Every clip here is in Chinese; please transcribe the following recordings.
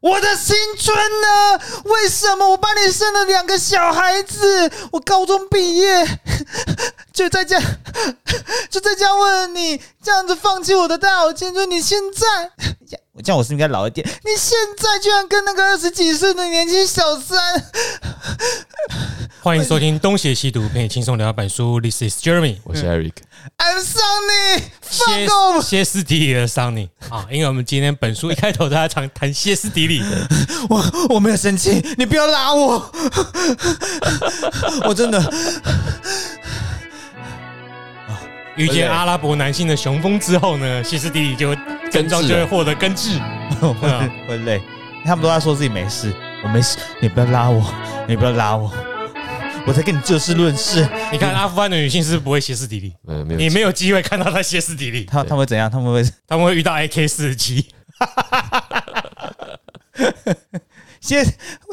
我的青春呢？为什么我帮你生了两个小孩子？我高中毕业 就在家，就在家问你，这样子放弃我的大好青春，你现在，我这样我是不是应该老一点？你现在居然跟那个二十几岁的年轻小三，欢迎收听《东邪西毒》，陪你轻松聊一本书。This is Jeremy，我是 Eric，I'm Sunny，歇放狗！歇斯底里的 Sunny 啊！因为我们今天本书一开头大家常谈歇斯底里，我我没有生气，你不要拉我，我真的遇见阿拉伯男性的雄风之后呢，歇斯底里就会症状就会获得根治。会啊 会累，他们都在说自己没事，我没事，你不要拉我，你不要拉我，我在跟你就事论事。你看阿富汗的女性是不是不会歇斯底里？呃，没有，你没有机会看到她歇斯底里，她她们会怎样？他们会他们会遇到 AK 四十七。先，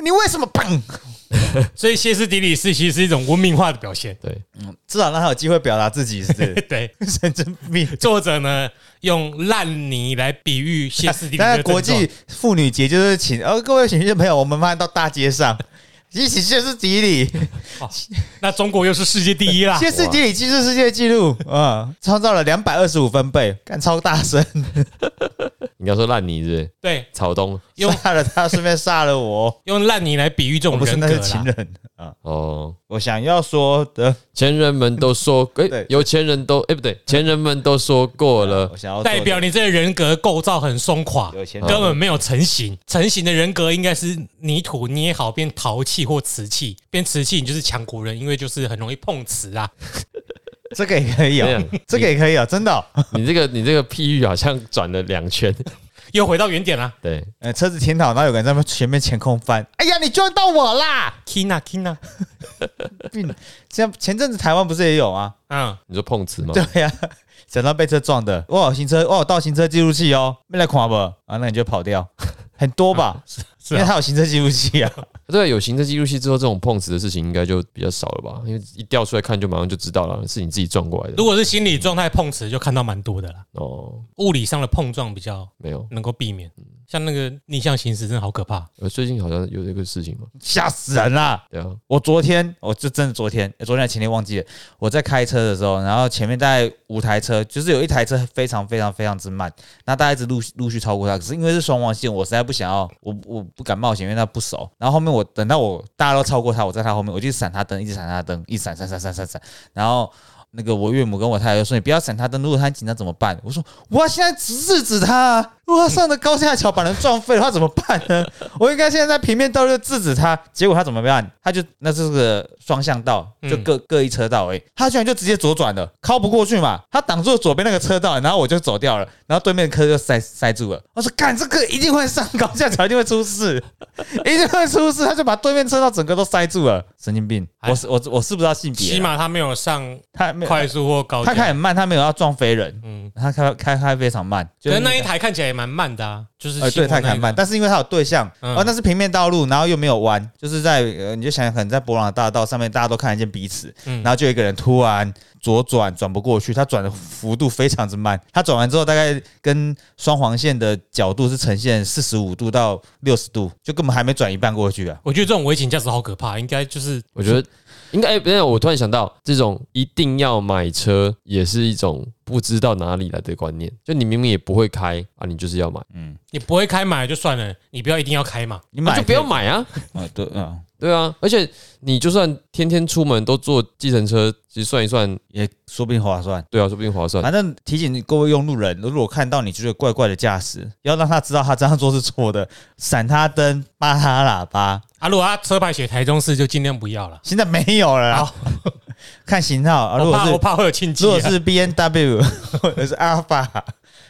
你为什么砰？所以歇斯底里是其实是一种文明化的表现。对，嗯至少让他有机会表达自己，是不是 对，神经病。作者呢用烂泥来比喻歇斯底里但国际妇女节就是请，呃，各位请听众朋友，我们发现到大街上。一起歇斯底里，那中国又是世界第一啦。歇斯底里记录世界纪录，啊，创造了两百二十五分贝，干超大声，你要说烂泥是不是？对，草东。用杀了他，顺便杀了我。用烂泥来比喻这种我不是，那是情人。啊。哦，我想要说的，前人们都说，哎、对。有钱人都，哎、不对，前人们都说过了。我，想要代表你这个人格构造很松垮，有钱根本没有成型。成型的。人格应该是泥土捏好变陶器或瓷器，变瓷器你就是强国人，因为就是很容易碰瓷啊。这个也可以哦这个也可以哦，真的哦。你这个你这个譬喻好像转了两圈，又回到原点啦对，呃，车子停好，然后有个人在前面前空翻，哎呀，你撞到我啦！，Kina Kina，病，像前阵子台湾不是也有啊？嗯，你说碰瓷吗？对呀、想到被车撞的，哇，行车，哇，倒行车记录器哦，没来看不？啊，那你就跑掉，很多吧？是啊，因为他有行车记录器啊。对，有行车记录器之后，这种碰瓷的事情应该就比较少了吧？因为一调出来看，就马上就知道了，是你自己撞过来的如。果是心理状态碰瓷，就看到蛮多的啦。哦，物理上的碰撞比较没有，能够避免，像那个逆向行驶真的好可怕。呃，最近好像有这个事情嘛？吓死人啦！对啊，我昨天，我就真的昨天，昨天还前天忘记了。我在开车的时候，然后前面大概五台车，就是有一台车非常非常非常之慢，那大家一直陆续陆续超过它。可是因为是双黄线，我实在不想要，我我不敢冒险，因为他不熟。然后后面我等到我大家都超过他，我在他后面，我就闪他灯，一直闪他灯，一闪闪闪闪闪闪。然后那个我岳母跟我太太就说：“你不要闪他灯，如果他很紧张怎么办？”我说：“我要现在制止他、啊，如果他上的高架桥把人撞废了，他怎么办呢？我应该现在在平面道路制止他。结果他怎么办？他就那是个双向道，就各、各一车道而已，他居然就直接左转了，靠不过去嘛，他挡住了左边那个车道，然后我就走掉了，然后对面的车就塞塞住了。我说：“干，这个一定会上高架桥，一定会出事，一定会出事。”他就把对面车道整个都塞住了，神经病！哎我是我我是不知道性别啊，起码他没有上他没有快速或高架，他开很慢，他没有要撞飞人，嗯，他开开开非常慢。可就是那一台看起来也蛮慢的啊，就是呃，对，他开很慢，但是因为他有对向，嗯。哦，那是平面道路，然后又没有弯，就是在呃，你就想想，可能在博朗大道上面，大家都看得见彼此，嗯。然后就有一个人突然左转转不过去，他转的幅度非常之慢，他转完之后大概跟双黄线的角度是呈现四十五度到六十度，就根本还没转一半过去啊。我觉得这种危险驾驶好可怕，应该就是我觉得应该，哎，等一下，我突然想到，这种一定要买车，也是一种不知道哪里来的观念。就你明明也不会开啊，你就是要买，嗯你不会开买就算了，你不要一定要开嘛。你买那就不要买啊。啊，对，啊，对啊，而且你就算天天出门都坐计程车，其实算一算，也说不定划算。对啊，说不定划算。反正提醒各位用路人，如果看到你觉得怪怪的驾驶，要让他知道他这样做是错的，闪他灯，扒他喇叭。啊，如果他车牌写台中市，就尽量不要了。现在没有了啦，看型号啊。如果是怕会有庆忌啊。如果是 B N W 或者是 Alpha，，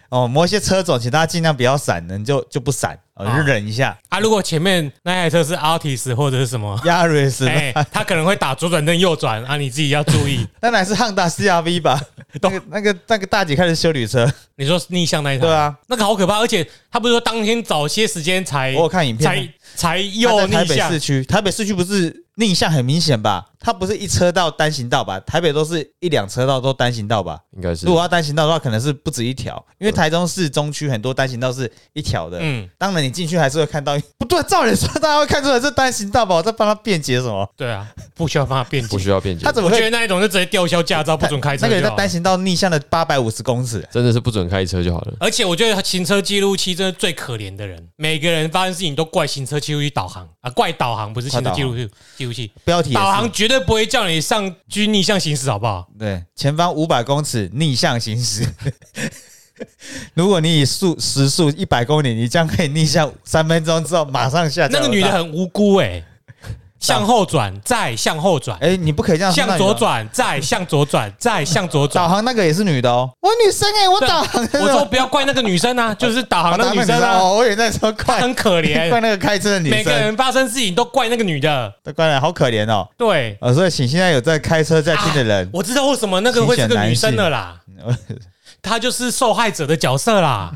哦，某一些车种，请大家尽量不要闪，能就就不闪，哦，啊就忍一下。啊，如果前面那台车是 Altis 或者是什么，亚瑞斯，哎，他可能会打左转灯右转啊，你自己要注意。当然是汉达 C R V 吧。那个那个那个大姐开的修理车，你说逆向那一台，对，啊，那个好可怕，而且他不是说当天早些时间才我有看影片才，才他右在台逆向北市，区，台北市区不是逆向很明显吧？它不是一车道单行道吧？台北都是一两车道都单行道吧？应该是如果要单行道的话，可能是不止一条，因为台中市中区很多单行道是一条的。嗯，当然，你进去还是会看到，不对，照理说大家会看出来是单行道吧？我在帮他辩解什么？对啊，不需要帮他辩解不。需要辩解他，怎么会我觉得那一种就直接吊销驾照，不准开车那个人。在单行道逆向的八百五十公尺，真的是不准开车就好了。而且我觉得行车记录器真的最可怜的人，每个人发生事情都怪行车记录器导航啊，怪导航不是行车记录器记录器，标题导航绝对不会叫你上去逆向行驶，好不好？对，前方五百公尺逆向行驶。如果你以速时速一百公里，你将可以逆向三分钟之后马上下。那个女的很无辜哎、向后转，再向后转，哎、你不可以这样说向左。转，再向左转，再向左转导。航那个也是女的哦，我女生哎、我导航。我说不要怪那个女生啊，就是导航那个女生啊，哦，我也在说她怪很可怜怪，那个开车的女生每个，人发生事情都怪那个女的。都怪了好可怜哦。对，呃，所以请现在有在开车在听的人，我知道为什么那个会是个女生的啦，他就是受害者的角色啦，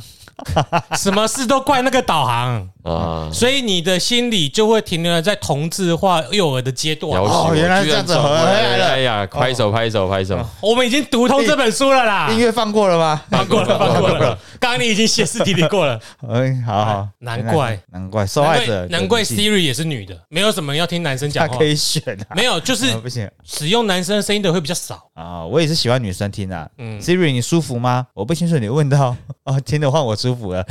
什么事都怪那个导航，啊，所以你的心里就会停留在同质化幼儿的阶段。哦，原来是这样子回来了。哎呀，拍手拍手拍手！我们已经读通这本书了啦。音，乐放过了吗？放过了，放过了。刚刚你已经歇斯底里过了，哎，好好，难怪。难怪受害者难怪 Siri 也是女的，没有什么要听男生讲话。可，以选啊，没有，就是啊不行。使用男生声音的会比较少。啊，我也是喜欢女生听啊。嗯，Siri，你舒服吗？我不清楚，你问到。哦，听的话我舒舒服了，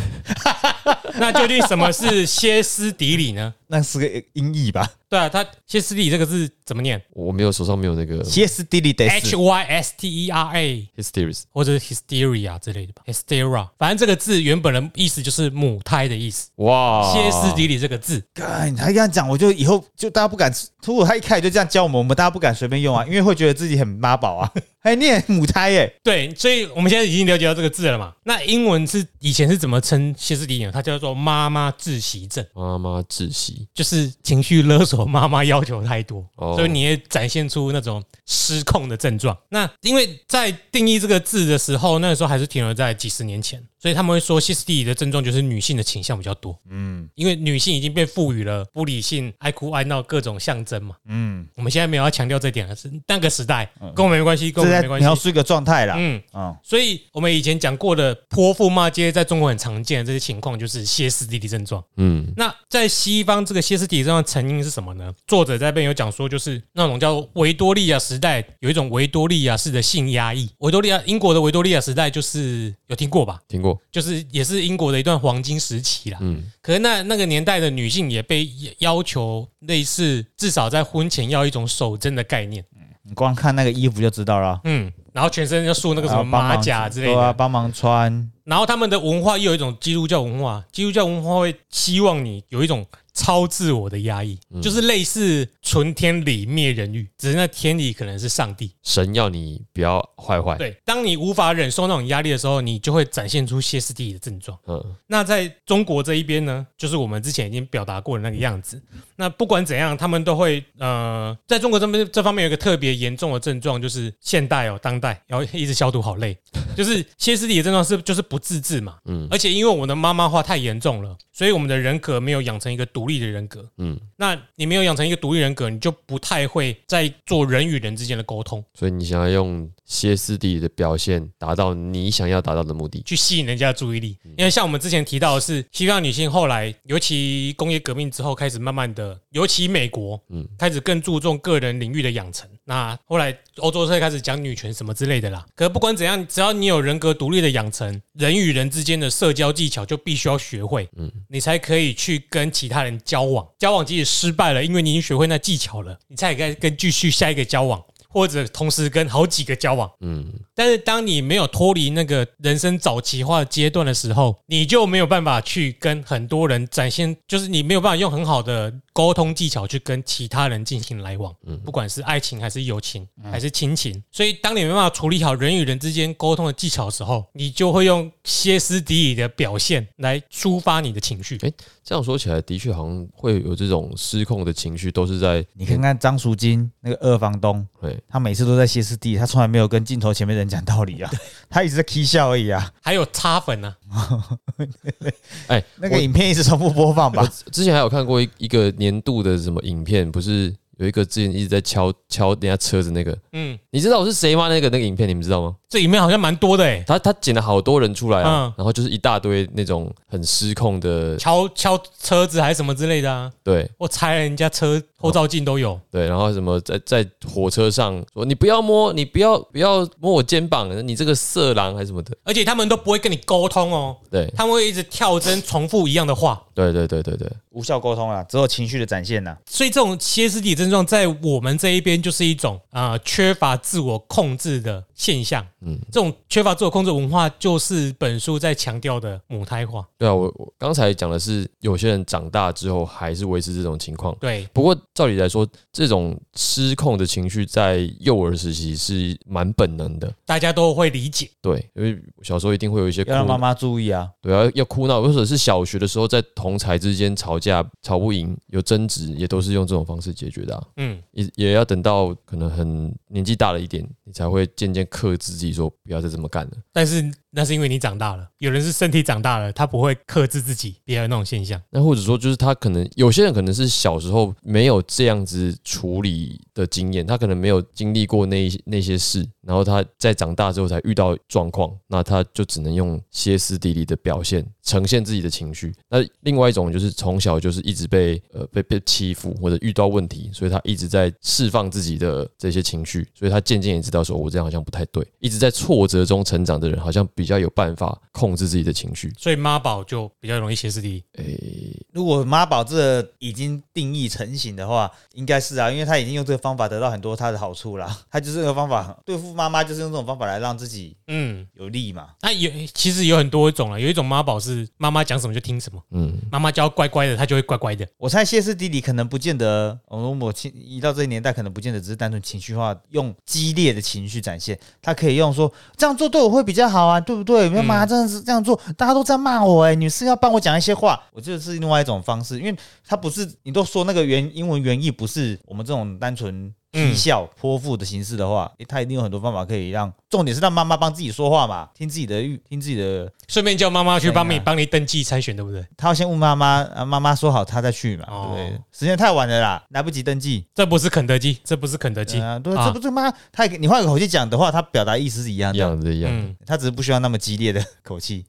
那究竟什么是歇斯底里呢？那是个音译吧？对啊，它歇斯底里这个字怎么念我没有手上没有那个歇斯底里得？H 死。Y S T E R A。hysteria，或者是 hysteria 之类的吧，hysteria，反正这个字原本的意思就是母胎的意思。哦哇，歇斯底里这个字，干，他这样讲，我就以后就大家不敢。如果他一开始就这样教我们，我们大家不敢随便用啊，因为会觉得自己很妈宝啊，还念母胎耶。对，所以我们现在已经了解到这个字了嘛。那英文是以前是怎么称歇斯底里呢？它叫做妈妈窒息症，妈妈窒息，就是情绪勒索妈妈要求太多，哦所以你也展现出那种失控的症状。那因为在定义这个字的时候，那个时候还是停留在几十年前，所以他们会说歇斯底里的症状就是女性的倾向比较多。嗯因为女性已经被赋予了不理性、爱哭爱闹各种象征嘛。嗯，我们现在没有要强调这点了，是那个时代跟我们没关系，跟我们没关系。描述一个状态啦。嗯，嗯，所以我们以前讲过的泼妇骂街，在中国很常见的这些情况，就是歇斯底里症状。嗯，那在西方，这个歇斯底里症状成因是什么呢？作者在这边有讲说，就是那种叫维多利亚时代有一种维多利亚式的性压抑。维多利亚英国的维多利亚时代就是有听过吧？听过，就是也是英国的一段黄金时期啦。嗯，可是那那个年代的女性也被要求类似，至少在婚前要一种守贞的概念。你光看那个衣服就知道了。嗯，然后全身要束那个什么马甲之类对啊，的。帮忙穿。然后他们的文化又有一种基督教文化，基督教文化会希望你有一种超自我的压抑，就是类似存天理灭人欲，只是那天理可能是上帝。神要你不要坏坏，对，当你无法忍受那种压力的时候，你就会展现出歇斯底里的症状。嗯，那在中国这一边呢，就是我们之前已经表达过的那个样子。那不管怎样，他们都会呃，在中国这边这方面有一个特别严重的症状，就是现代哦，当代，然后一直消毒好累，就是歇斯底里的症状是就是不自制嘛，嗯，而且因为我们的妈妈化太严重了，所以我们的人格没有养成一个独立的人格，嗯嗯，那你没有养成一个独立人格，你就不太会在做人与人之间的沟通，所以你想要用歇斯底里的表现达到你想要达到的目的，去吸引人家的注意力。因为像我们之前提到的是，西方女性后来，尤其工业革命之后，开始慢慢的，尤其美国，嗯，开始更注重个人领域的养成。那后来欧洲社开始讲女权什么之类的啦。可是不管怎样，只要你有人格独立的养成，人与人之间的社交技巧就必须要学会，嗯，你才可以去跟其他人交往。交往即使失败了，因为你已经学会那技巧了，你才可以跟继续下一个交往。或者同时跟好几个交往，嗯，但是当你没有脱离那个人生早期化的阶段的时候，你就没有办法去跟很多人展现，就是你没有办法用很好的沟通技巧去跟其他人进行来往，不管是爱情还是友情还是亲情。所以当你没办法处理好人与人之间沟通的技巧的时候，你就会用歇斯底里的表现来抒发你的情绪。这样说起来，的确好像会有这种失控的情绪，都是在你看看张淑金那个二房东，对他每次都在歇斯底里，他从来没有跟镜头前面人讲道理啊，他一直在 k 笑而已啊。还有擦粉呢、哎，那个影片一直重复播放吧。之前还有看过一一个年度的什么影片，不是有一个之前一直在敲敲人家车子那个，嗯，你知道我是谁吗？那个那个影片你们知道吗？这里面好像蛮多的诶，他他剪了好多人出来啊，嗯。然后就是一大堆那种很失控的，敲敲车子还是什么之类的啊，对。我拆人家车后照镜都有。对，然后什么在在火车上说你不要摸，你不要不要摸我肩膀，你这个色狼还是什么的，而且他们都不会跟你沟通哦，对。他们会一直跳针重复一样的话。对对对对对，无效沟通啊，只有情绪的展现呐。所以这种歇斯底里症状在我们这一边就是一种啊、呃缺乏自我控制的现象。嗯，这种缺乏自我控制文化就是本书在强调的母胎化。对啊，我我刚才讲的是有些人长大之后还是维持这种情况。对，不过照理来说，这种失控的情绪在幼儿时期是蛮本能的，大家都会理解。对，因为小时候一定会有一些哭要让妈妈注意啊。对啊，要哭闹，或者是小学的时候在同才之间吵架，吵不赢，有争执，也都是用这种方式解决的、啊。嗯，也也要等到可能很年纪大了一点，你才会渐渐克制自己，说不要再这么干了。但是那是因为你长大了，有人是身体长大了，他不会克制自己，别有那种现象。那或者说，就是他可能有些人可能是小时候没有这样子处理的经验，他可能没有经历过那那些事，然后他在长大之后才遇到状况，那他就只能用歇斯底里的表现呈现自己的情绪。那另外一种就是从小就是一直被呃被被欺负或者遇到问题，所以他一直在释放自己的这些情绪，所以他渐渐也知道说我这样好像不太对，一直在挫折中成长的人好像比较有办法控制自己的情绪。所以妈宝就比较容易歇斯底里。诶、如果妈宝这已经定义成型的话，应该是啊，因为他已经用这个方法得到很多他的好处啦。他就是这个方法对付妈妈，就是用这种方法来让自己嗯，有利嘛。那有其实有很多种了，有一种妈宝是妈妈讲什么就听什么，嗯，妈妈教乖乖的，他就会乖乖的。我猜歇斯底里可能不见得，我我亲一到这个年代，可能不见得只是单纯情绪化，用激烈的情绪展现，他可以用说这样做对我会比较好啊，对不对？妈妈真的是这样做，大家都在骂我哎、女士要帮我讲一些话，我觉得是另外一种方式，因为他不是你都说那个原英文原意不是我们这种单纯。踢笑泼妇的形式的话，他一定有很多方法可以让，重点是让妈妈帮自己说话嘛，听自己的预，听自己的，顺便叫妈妈去帮你帮你登记参选，对不对？他要先问妈妈，啊，妈妈说好他再去嘛，哦。对不对？时间太晚了啦，来不及登记。这不是肯德基，这不是肯德基，啊，对，啊。这不是妈，他也你换个口气讲的话，他表达意思是一样的，一样的，一样他只是不需要那么激烈的口气，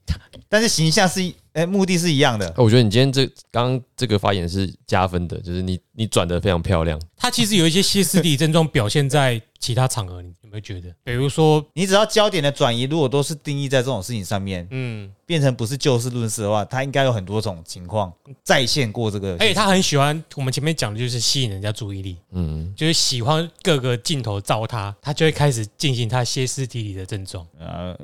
但是形象是一，哎，目的是一样的。哦我觉得你今天这刚刚这个发言是加分的，就是你你转的非常漂亮。他其实有一些歇斯底里症状表现在其他场合，你有没有觉得？比如说，你只要焦点的转移，如果都是定义在这种事情上面，嗯，变成不是就事论事的话，他应该有很多种情况再现过这个。而且他很喜欢我们前面讲的就是吸引人家注意力，嗯，就是喜欢各个镜头照他，他就会开始进行他歇斯底里的症状。呃，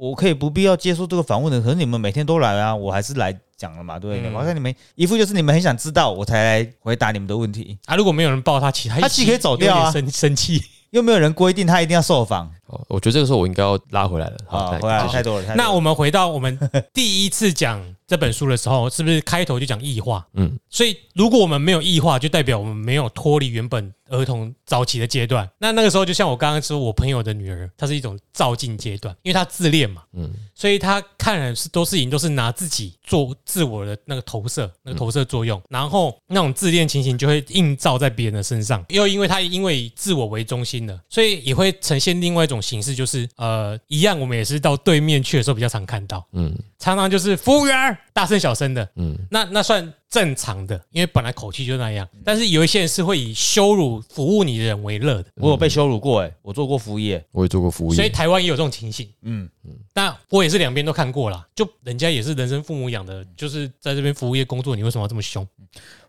我可以不必要接受这个访问的，可是你们每天都来啊，我还是来讲了嘛，对不对？嗯好像你们一副就是你们很想知道，我才来回答你们的问题，啊，如果没有人抱他，其他他其实可以走掉啊有点生生气。又没有人规定他一定要受访好，我觉得这个时候我应该要拉回来了。好，啊，来回来太多了。太多了那我们回到我们第一次讲这本书的时候，是不是开头就讲异化？嗯，所以如果我们没有异化，就代表我们没有脱离原本儿童早期的阶段。那那个时候，就像我刚刚说，我朋友的女儿，她是一种照镜阶段，因为她自恋嘛，嗯所以她看人是多事情都是拿自己做自我的那个投射，那个投射作用，然后那种自恋情形就会映照在别人的身上。又因为她因为以自我为中心的，所以也会呈现另外一种形式，就是呃，一样我们也是到对面去的时候比较常看到，嗯。常常就是服务员大声小声的，嗯。那那算正常的，因为本来口气就那样。但是有一些人是会以羞辱服务你的人为乐的，我有被羞辱过，哎，我做过服务业，我也做过服务业所以，台湾也有这种情形。嗯，嗯。但我也是两边都看过啦，就人家也是人生父母养的，就是在这边服务业工作，你为什么要这么凶？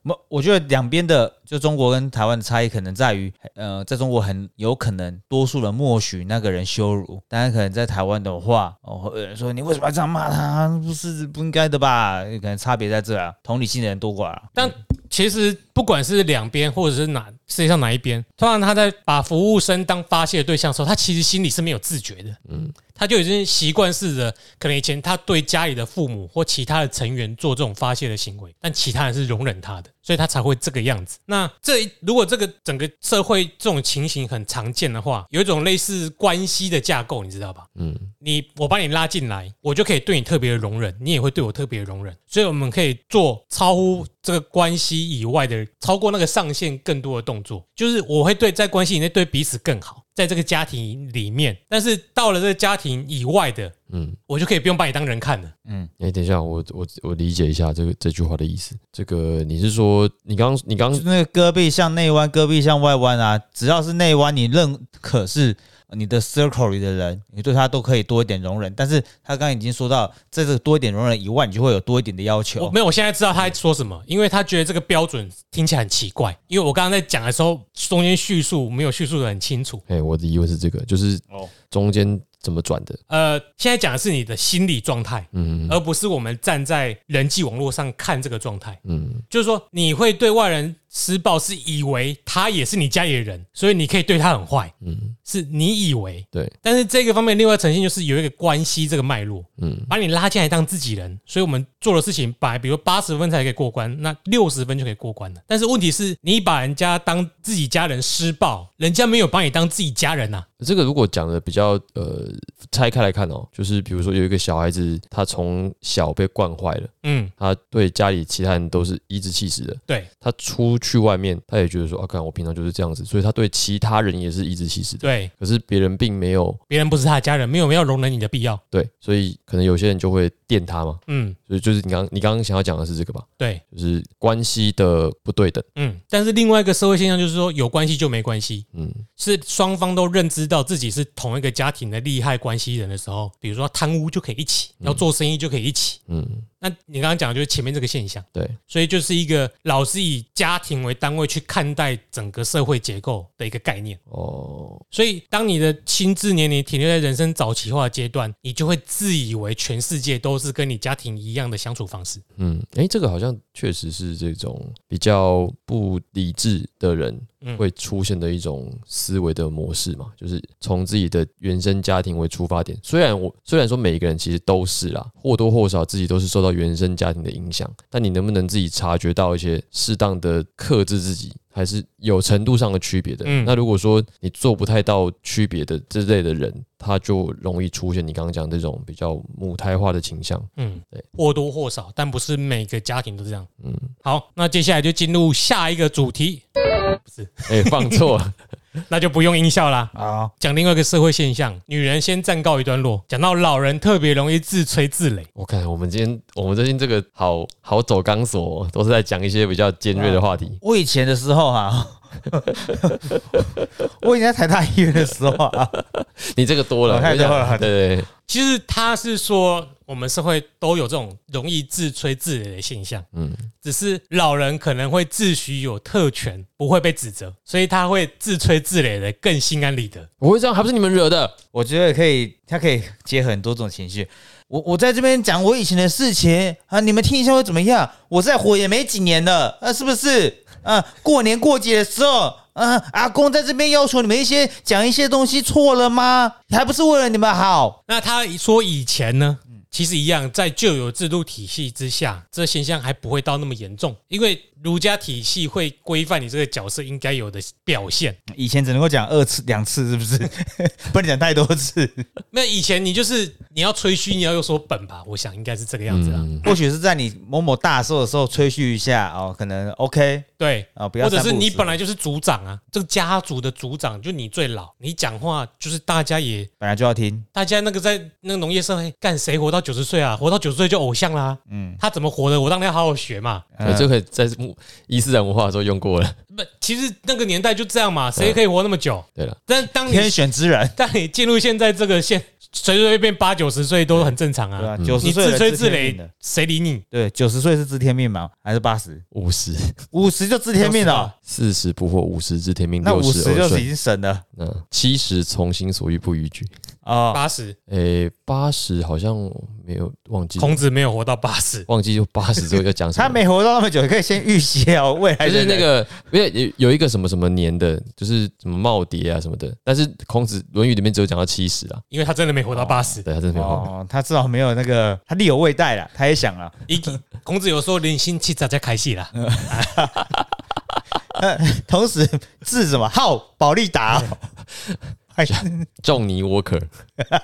我我觉得两边的就中国跟台湾的差异可能在于，呃，在中国很有可能多数人默许那个人羞辱，但是可能在台湾的话，哦，会有人说你为什么要这样骂他？不是不应该的吧？可能差别在这啊，同理心的人多寡啊。但其实不管是两边或者是哪世界上哪一边，通常他在把服务生当发泄的对象的时候，他其实心里是没有自觉的。嗯，他就已经习惯式的，可能以前他对家里的父母或其他的成员做这种发泄的行为，但其他人是容忍他的，所以他才会这个样子。那这如果这个整个社会这种情形很常见的话，有一种类似关系的架构，你知道吧？嗯，你我把你拉进来，我就可以对你特别的容忍，你也会对我特别的容忍，所以我们可以做超乎这个关系以外的，超过那个上限更多的动作，就是我会对在关系以内对彼此更好，在这个家庭里面，但是到了这个家庭以外的，嗯，我就可以不用把你当人看了。嗯哎、等一下，我我我理解一下这个这句话的意思。这个你是说，你刚你刚就那个戈壁向内弯，戈壁向外弯啊，只要是内弯，你认可是你的 circle 里的人，你对他都可以多一点容忍。但是他刚刚已经说到，在这个多一点容忍以外，你就会有多一点的要我求。没有，我现在知道他在说什么，因为他觉得这个标准听起来很奇怪。因为我刚刚在讲的时候，中间叙述没有叙述的很清楚。哎、我的疑问是这个，就是哦中间怎么转的？呃，现在讲的是你的心理状态，嗯而不是我们站在人际网络上看这个状态。嗯就是说，你会对外人施暴，是以为他也是你家里的人，所以你可以对他很坏，嗯，是你以为。对，但是这个方面另外呈现就是有一个关系这个脉络，嗯。把你拉进来当自己人，所以我们做的事情把比如八十分才可以过关，那六十分就可以过关了。但是问题是你把人家当自己家人施暴，人家没有把你当自己家人呐、啊。这个如果讲的比较呃拆开来看哦，就是比如说有一个小孩子，他从小被惯坏了，嗯，他对家里其他人都是颐指气使的，对。他出去外面，他也觉得说啊，看我平常就是这样子，所以他对其他人也是颐指气使的。对，可是别人并没有别人不是他的家人，没有没有容忍你的必要。对，所以可能有些人就会电他嘛。嗯，所以就是你刚你刚刚想要讲的是这个吧？对，就是关系的不对等。嗯。但是另外一个社会现象就是说，有关系就没关系，嗯是双方都认知到自己是同一个家庭的利害关系人的时候，比如说贪污就可以一起，要做生意就可以一起。嗯，那你刚刚讲的就是前面这个现象，对，所以就是一个老是以家庭为单位去看待整个社会结构的一个概念。哦，所以当你的心智年龄停留在人生早期化阶段，你就会自以为全世界都是跟你家庭一样的相处方式。嗯，诶，这个好像确实是这种比较不理智的人嗯会出现的一种思维的模式嘛，就是从自己的原生家庭为出发点。虽然我虽然说每一个人其实都是啦，或多或少自己都是受到原生家庭的影响，但你能不能自己察觉到一些适当的克制自己，还是有程度上的区别的。嗯那如果说你做不太到区别的这类的人，他就容易出现你刚刚讲这种比较母胎化的倾向。嗯对，或多或少，但不是每个家庭都这样。嗯，好，那接下来就进入下一个主题，不是哎、放错了。那就不用音效啦。啊，讲另外一个社会现象，女人先暂告一段落。讲到老人特别容易自吹自擂，我看我们今天我们最近这个好好走钢索、哦，都是在讲一些比较尖锐的话题。我以前的时候哈、我以前在台大医院的时候啊，你这个多了，哦太多了对对对，其实他是说我们社会都有这种容易自吹自擂的现象，嗯，只是老人可能会自诩有特权，不会被指责，所以他会自吹自擂的更心安理得。我会这样，还不是你们惹的？我觉得可以，他可以结合很多种情绪。我我在这边讲我以前的事情啊，你们听一下会怎么样？我在活也没几年了，啊，是不是？啊，过年过节的时候，啊，阿公在这边要求你们一些讲一些东西错了吗？还不是为了你们好？那他说以前呢，其实一样，在旧有制度体系之下，这现象还不会到那么严重，因为儒家体系会规范你这个角色应该有的表现。以前只能够讲二次、两次，是不是？不能讲太多次。那以前你就是你要吹嘘，你要有所本吧？我想应该是这个样子啊。嗯，或许是在你某某大寿的时候吹嘘一下哦，可能 OK 对，啊、不要或者是你本来就是族长啊，这个家族的族长就你最老，你讲话就是大家也本来就要听，大家那个在那个农业社会干谁活到九十岁啊？活到九十岁就偶像啦。嗯，他怎么活的？我当然要好好学嘛。呃这个在伊斯兰文化的时候用过了。不，其实那个年代就这样嘛，谁可以活那么久？对了，但当你天选之人，当你进入现在这个现，随随便便八九十岁都很正常啊。对吧？九十你岁自吹自擂谁理你？对，九十岁是知天命吗？还是八十？五十五十就知天命了，四十不惑，五十知天命，那六五十就是已。经神了。嗯，七十从心所欲不逾矩。哦，八十，诶，八十好像没有忘记，孔子没有活到八十。忘记就八十之后要讲什么。他没活到那么久，可以先预习哦，未来就是那个，因为有有一个什么什么年的，就是什么耄耋啊什么的，但是孔子《论语》里面只有讲到七十啊，因为他真的没活到八十。对他真的没有。后面。哦，他至少没有那个，他力有未逮了，他也想了，一孔子有说人心气早在开戏啦，同时字什么？号保利达。哦，哎，仲尼沃克，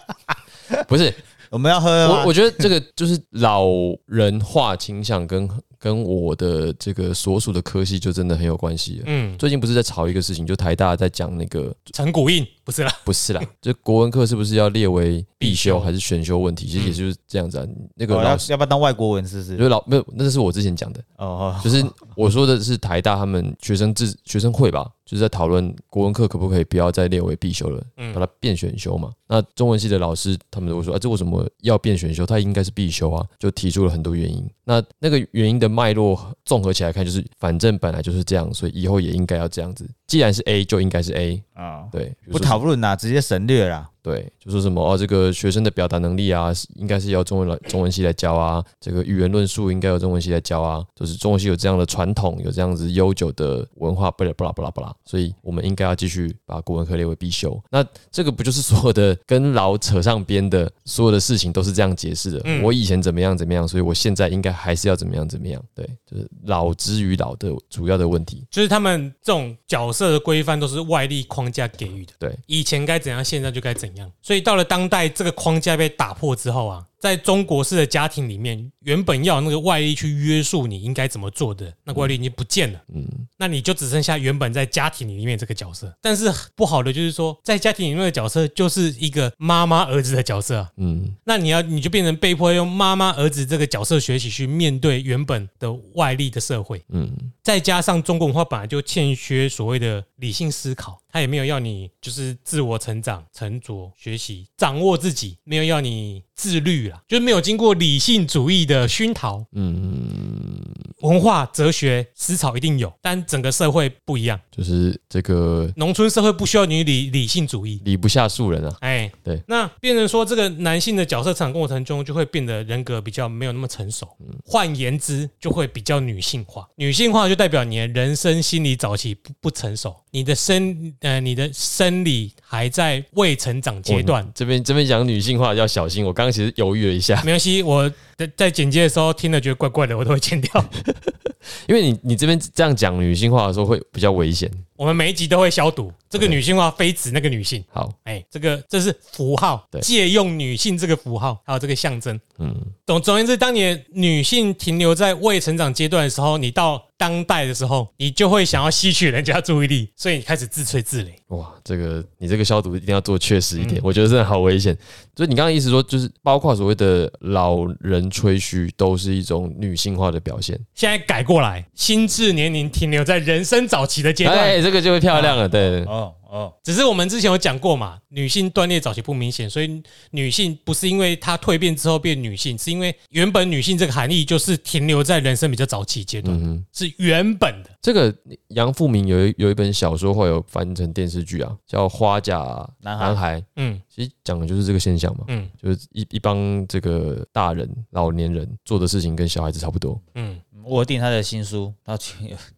不是我们要喝我，我觉得这个就是老人化倾向跟跟我的这个所属的科系就真的很有关系。嗯，最近不是在吵一个事情，就台大在讲那个陈古印不是啦，不是啦，就国文课是不是要列为必必修修还是选修问题？其实也就是这样子啊。那个老师要不要当外国文是不？就是是老没有，那是我之前讲的，哦哦，就是我说的是台大他们学生自学生会吧，就是在讨论国文课可不可以不要再列为必修了，嗯把它变选修嘛。那中文系的老师他们都会说啊，这为什么要变选修？它应该是必修啊，就提出了很多原因。那那个原因的脉络综合起来看，就是反正本来就是这样，所以以后也应该要这样子。既然是 A，就应该是 A。啊，对，不讨论啦，直接省略啦。对，就说什么哦，这个学生的表达能力啊，应该是要中文来中文系来教啊，这个语言论述应该由中文系来教啊，就是中文系有这样的传统，有这样子悠久的文化，不啦不啦不啦不啦，所以我们应该要继续把国文课列为必修。那这个不就是所有的跟老扯上边的所有的事情都是这样解释的？嗯我以前怎么样怎么样，所以我现在应该还是要怎么样怎么样？对，就是老之于老的主要的问题。就是他们这种角色的规范都是外力框架给予的。对，以前该怎样，现在就该怎样。所以到了当代，这个框架被打破之后啊，在中国式的家庭里面，原本要有那个外力去约束你应该怎么做的，那个外力已经不见了。嗯，那你就只剩下原本在家庭里面这个角色。但是不好的就是说，在家庭里面的角色就是一个妈妈儿子的角色啊。嗯，那你要你就变成被迫用妈妈儿子这个角色学习去面对原本的外力的社会。嗯，再加上中国文化本来就欠缺所谓的理性思考，他也没有要你就是自我成长、沉着学习、掌握自己，没有要你自律啦，就是没有经过理性主义的熏陶。嗯，文化、哲学、思潮一定有，但整个社会不一样。就是这个农村社会不需要你理理性主义。理不下庶人啊。哎，对，那变成说这个男性的角色成长过程中，就会变得人格比较没有那么成熟。换言之，就会比较女性化。女性化就代表你的人生心理早期不不成熟，你的生呃你的生理还在未成长阶段哦。这边这边讲女性化要小心，我刚刚其实犹豫了一下，没关系，我在在剪接的时候听了觉得怪怪的，我都会剪掉。因为你你这边这样讲女性化的时候会比较危险。我们每一集都会消毒，这个女性化非指那个女性。好，哎，这个这是符号，借用女性这个符号，还有这个象征。嗯，总总而言之，当你的女性停留在未成长阶段的时候，你到当代的时候，你就会想要吸取人家注意力，所以你开始自吹自擂。哇，这个你这个消毒一定要做确实一点，我觉得真的好危险。所以你刚刚意思说，就是包括所谓的老人吹嘘，都是一种女性化的表现。现在改过来，心智年龄停留在人生早期的阶段。哎，这个就会漂亮了。对，哦哦，只是我们之前有讲过嘛，女性断裂早期不明显，所以女性不是因为她蜕变之后变女性，是因为原本女性这个含义就是停留在人生比较早期阶段，嗯哼，是原本的。这个杨富明有一有一本小说后来有翻成电视剧啊，叫《花甲男孩男孩》，嗯。其实讲的就是这个现象嘛，嗯。就是一一帮这个大人、老年人做的事情跟小孩子差不多。嗯，我订他的新书，然后去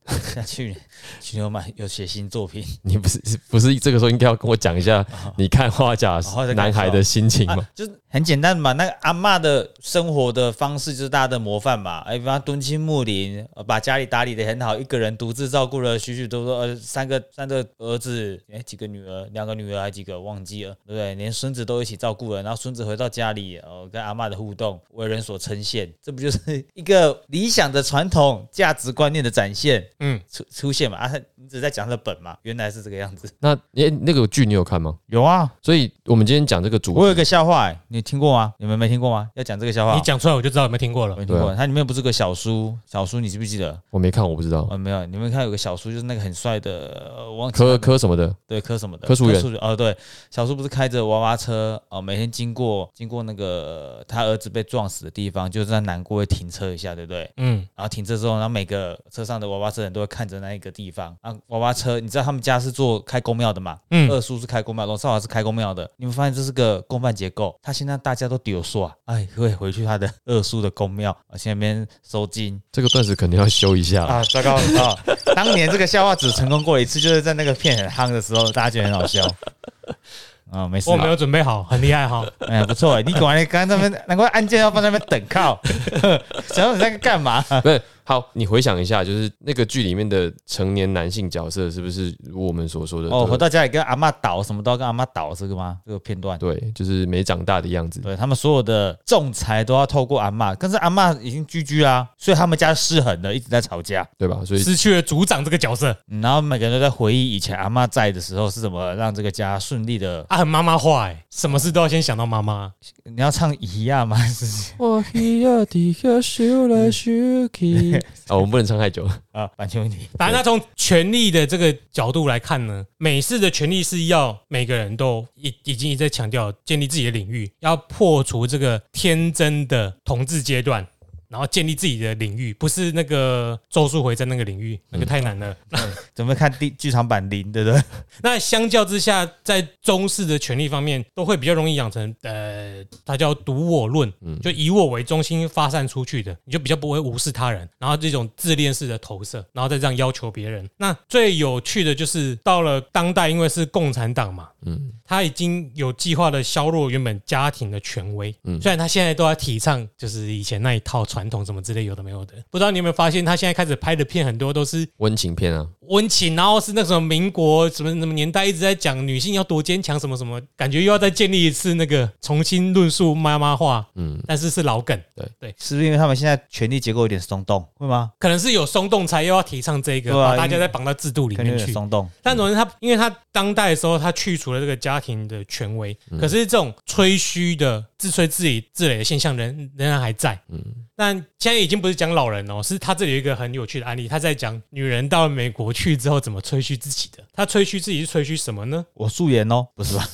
去年去年有买有写新作品你不是不是这个时候应该要跟我讲一下你看花甲好再男孩的心情吗啊？，就是很简单嘛。那个阿嬷的生活的方式就是大家的模范嘛。哎，比方敦亲睦邻，呃把家里打理的很好，一个人独自照顾了许许多多呃三个三个儿子，哎几个女儿，两个女儿还几个忘记了，对不对？连孙子都一起照顾了，然后孙子回到家里，哦跟阿嬷的互动，为人所呈现，这不就是一个理想的传统价值观念的展现？嗯，出出现嘛？啊，他你只在讲他的本嘛？原来是这个样子。那诶、那个剧你有看吗？有啊，所以我们今天讲这个主题，我有一个笑话、欸，你听过吗？你们没听过吗？要讲这个笑话，你讲出来我就知道有没有听过了。没听过。它里面不是有个小叔，小叔你记不记得？我没看，我不知道。哦，没有，你们看有个小叔，就是那个很帅的，呃我忘记他科的科什么的，对科什么的，柯淑媛哦，对，小叔不是开着娃娃车哦，每天经过经过那个他儿子被撞死的地方，就是在难过会停车一下，对不对？嗯，然后停车之后，然后每个车上的娃娃车人都会看着那一个地方。啊，娃娃车，你知道他们家是做开公庙的嘛？嗯二叔是开公庙，龙少华是开公庙的。你们发现这是个公办结构，他现在大家都丢说，哎，会回去他的二叔的公庙，啊，现在边收金这个段子肯定要修一下。啊，糟糕啊！当年这个笑话只成功过一次，就是在那个片很夯的时候，大家觉得很好笑。啊，没事我，没有准备好，很厉害哈。哎，不错哎，你果然刚刚那边，难怪按键要放在那边等靠，想说你在干嘛？不是好，你回想一下，就是那个剧里面的成年男性角色，是不是如我们所说的？哦，都回到家里跟阿嬷倒，什么都要跟阿妈倒，这个吗？这个片段。对，就是没长大的样子。对他们所有的仲裁都要透过阿嬷，可是阿嬷已经居居啦，所以他们家失衡了，一直在吵架。对吧？所以失去了组长这个角色，嗯然后每个人都在回忆以前阿嬷在的时候是怎么让这个家顺利的。啊，很妈妈话哎，什么事都要先想到妈妈。你要唱咿呀吗？是 我一下底下修来修去。啊，我们不能撑太久。啊，版权问题。当然，那从权力的这个角度来看呢，美式的权力是要每个人都已已经一再强调建立自己的领域，要破除这个天真的统治阶段。然后建立自己的领域，不是那个咒术回战那个领域，那个太难了。准备看第剧场版零，对不对？那相较之下，在中式的权力方面，都会比较容易养成呃，它叫独我论，就以我为中心发散出去的，你就比较不会无视他人，然后这种自恋式的投射，然后再这样要求别人。那最有趣的就是到了当代，因为是共产党嘛，嗯，他已经有计划的削弱原本家庭的权威。嗯虽然他现在都在提倡就是以前那一套传统什么之类有的没有的，不知道你有没有发现，他现在开始拍的片很多都是温情片啊，温情，然后是那种民国什么什么年代一直在讲女性要多坚强什么什么，感觉又要再建立一次那个重新论述妈妈话，嗯，但是是老梗，对对是不是因为他们现在权力结构有点松动，会吗？可能是有松动才又要提倡这个，把大家再绑到制度里面去。松动。但总之他，因为他当代的时候，他去除了这个家庭的权威，嗯可是这种吹嘘的自吹自擂自擂的现象仍仍然还在。嗯但现在已经不是讲老人哦，是他这里有一个很有趣的案例，他在讲女人到了美国去之后怎么吹嘘自己的。他吹嘘自己是吹嘘什么呢？我素颜哦，不是吧？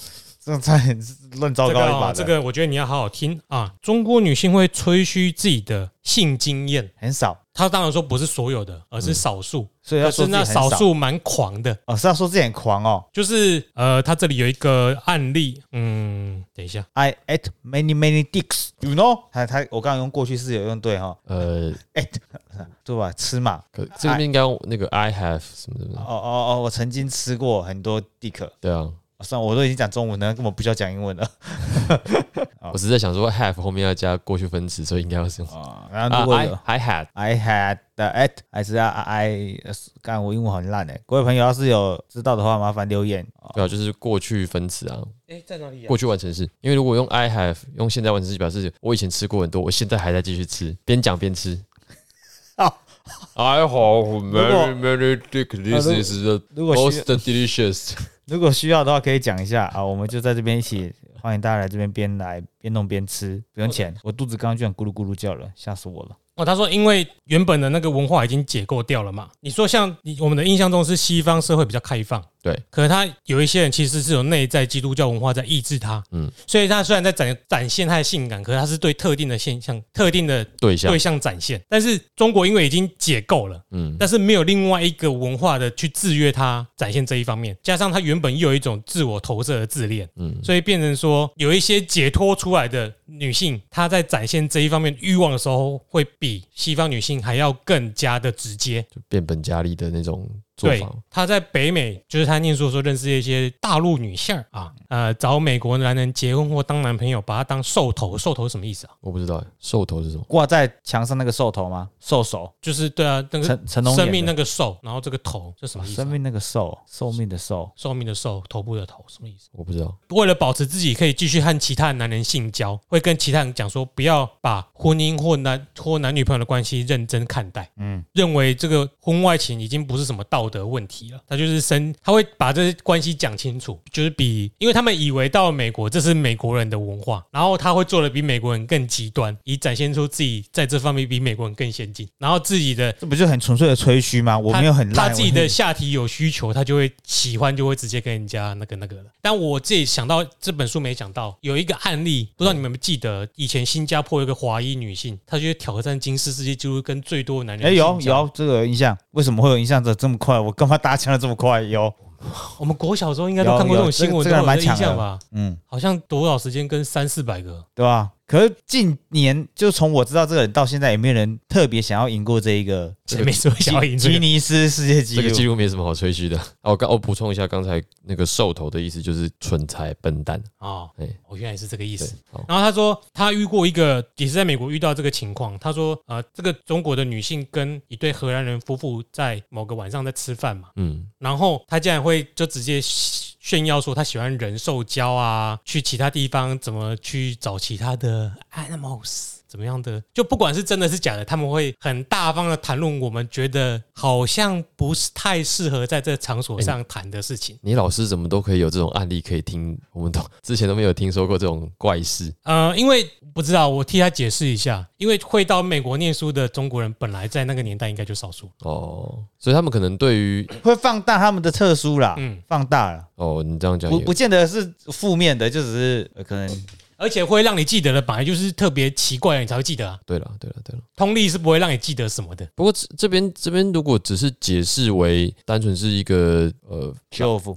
这样差点是乱糟、糕一把的。，哦这个我觉得你要好好听啊。中国女性会吹嘘自己的性经验，很少，她当然说不是所有的，而是少数。所以要可是那说自己很少少数蛮狂的，哦，是要说自己很狂哦。就是呃，她这里有一个案例，嗯，等一下，I ate many many dicks, you know？她她我刚刚用过去式有用对哈呃，，ate 对吧？吃嘛。可这边应该用那个 I have 什么什么哦，哦哦，我曾经吃过很多 dick。对啊，算了，我都已经讲中文了，根本不需要讲英文了。我只是在想说 have 后面要加过去分词，所以应该要是用啊，然如果有 I I had I had the at 还是要 I 干我英文很烂哎，各位朋友要是有知道的话，麻烦留言。对啊，就是过去分词啊，哎，在哪里过去完成式。因为如果用 I have 用现在完成式，表示我以前吃过很多，我现在还在继续吃，边讲边吃。哦 I have many many dick. This 如 is the most delicious. 如果需要的话，可以讲一下啊，我们就在这边一起，欢迎大家来这边边来边弄边吃，不用钱。我肚子刚刚居然咕噜咕噜叫了，吓死我了。哦，他说因为原本的那个文化已经解构掉了嘛。你说像你我们的印象中是西方社会比较开放，对，可是他有一些人其实是有内在基督教文化在抑制他，嗯嗯，所以他虽然在展展现他的性感，可是他是对特定的现象、特定的对象对，象展现。但是中国因为已经解构了。嗯，但是没有另外一个文化的去制约他展现这一方面，加上他原本又有一种自我投射的自恋，嗯所以变成说有一些解脱出来的女性，她在展现这一方面欲望的时候，会比西方女性还要更加的直接。就变本加厉的那种做对法。，她在北美，就是他念书的时候认识一些大陆女性儿啊，呃，找美国男人结婚或当男朋友，把他当兽头。兽头是什么意思啊？我不知道欸兽头是什么。挂在墙上那个兽头吗？兽首，就是对啊，那个成成龙生命那个兽，然后这个头这什么意思啊、生命那个兽，寿命的寿。寿命的寿，头部的头，什么意思？我不知道，为了保持自己可以继续和其他男人性交，会跟其他人讲说，不要把婚姻或男或男女朋友的关系认真看待，嗯，认为这个婚外情已经不是什么道道德问题了，他就是生他会把这些关系讲清楚，就是比因为他们以为到了美国这是美国人的文化，然后他会做的比美国人更极端，以展现出自己在这方面比美国人更先进，然后自己的这不就很纯粹的吹嘘吗？我他没有很烂，他自己的 下体有需求，他就会喜欢，就会直接跟人家那个那个了。但我自己想到这本书没讲到有一个案例，不知道你们记得，以前新加坡有一个华裔女性，她就挑战金氏世界纪录，跟最多男人哎有有这个有印象，为什么会有印象这这么快？我干嘛打枪的这么快？有，我们国小时候应该都看过这种新闻，有有这个蛮强的印象吧？嗯，好像多少时间跟三四百个，对吧？可是近年就从我知道这个人到现在，也没有人特别想要赢过这一个谁没说想要赢这吉？尼斯世界纪录这个记录。没什么好吹嘘的。啊我刚我补充一下，刚才那个兽头的意思就是蠢材笨蛋。哦哎，我原来是这个意思。，然后他说他遇过一个也是在美国遇到这个情况，他说呃，这个中国的女性跟一对荷兰人夫妇在某个晚上在吃饭嘛，嗯，然后他竟然会就直接炫耀说他喜欢人兽交啊，去其他地方怎么去找其他的 animals。怎么样的？就不管是真的是假的，他们会很大方的谈论我们觉得好像不是太适合在这场所上谈的事情。你老师怎么都可以有这种案例可以听？我们都之前都没有听说过这种怪事。呃，因为不知道，我替他解释一下，因为会到美国念书的中国人，本来在那个年代应该就少数。哦，所以他们可能对于会放大他们的特殊啦，嗯放大了，哦，你这样讲也不不见得是负面的，就只是呃可能而且会让你记得的，本来就是特别奇怪的，你才会记得啊。对了，对了，对了。通力是不会让你记得什么的。不过这这边这边如果只是解释为单纯是一个呃。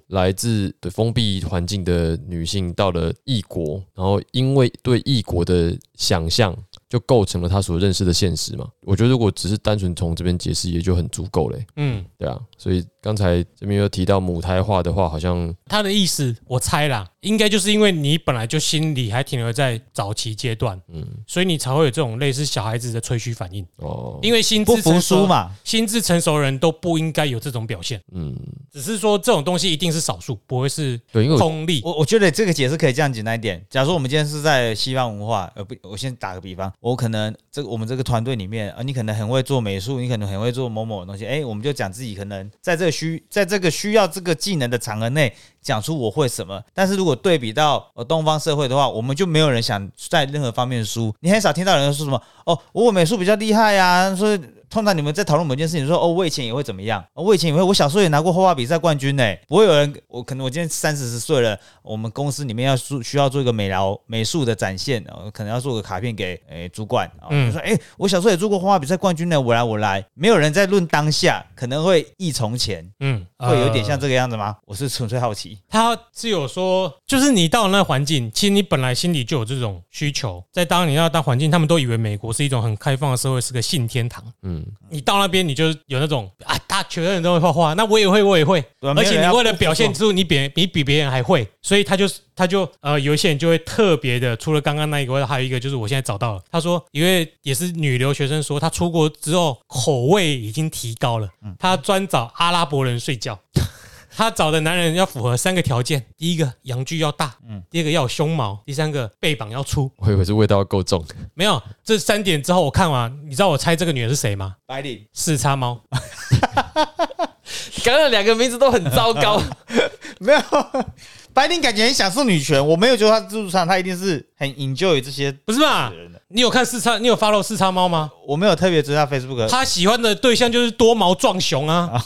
来自对封闭环境的女性到了异国，然后因为对异国的想象，就构成了他所认识的现实嘛。我觉得如果只是单纯从这边解释，也就很足够嘞。嗯，对啊，所以刚才这边又提到母胎化的话，好像他的意思我猜啦，应该就是因为你本来就心里还停留在早期阶段，嗯，所以你才会有这种类似小孩子的吹嘘反应。哦，因为心不服智成熟输，嘛，心智成熟人都不应该有这种表现。嗯，只是说这种东西一定是少数，不会是对，因为我通例。我我觉得这个解释可以这样简单一点。假如说我们今天是在西方文化，呃不，我先打个比方，我可能这我们这个团队里面，啊，你可能很会做美术，你可能很会做某某东西，哎，我们就讲自己可能在这个需在这个需要这个技能的场合内讲出我会什么。但是如果对比到呃东方社会的话，我们就没有人想在任何方面输，你很少听到人说什么哦，我美术比较厉害呀、所以通常你们在讨论某件事情，说哦，我以前也会怎么样，哦我以前也会，我小时候也拿过画画比赛冠军呢。不会有人，我可能我今天三四十岁了，我们公司里面要做需要做一个美劳美术的展现，哦，可能要做个卡片给诶、主管，哦，嗯就说诶、我小时候也做过画画比赛冠军呢，我来我来。没有人在论当下，可能会忆从前，嗯，会有点像呃这个样子吗？我是纯粹好奇。他是有说，就是你到了那个环境，其实你本来心里就有这种需求。在当你要当环境，他们都以为美国是一种很开放的社会，是个性天堂。嗯，你到那边，你就有那种啊，大全人都会画画，那我也会，我也会。对啊而且你没有人要为了表现从出你比你比别人还会，所以他就他就呃，有一些人就会特别的，除了刚刚那一个，还有一个就是我现在找到了，他说一位也是女留学生说，她出国之后口味已经提高了，嗯她专找阿拉伯人睡觉。她找的男人要符合三个条件：第一个阳具要大，嗯第二个要有胸毛，第三个背膀要粗。我以为是味道够重。没有这三点之后，我看完，你知道我猜这个女人是谁吗？白领四叉猫。刚刚两个名字都很糟糕。没有，白领感觉很享受女权，我没有觉得他自助餐他一定是很 enjoy 这些不是吧？你有看四叉？你有 follow 四叉猫吗？我没有特别追他 Facebook，他喜欢的对象就是多毛壮熊啊，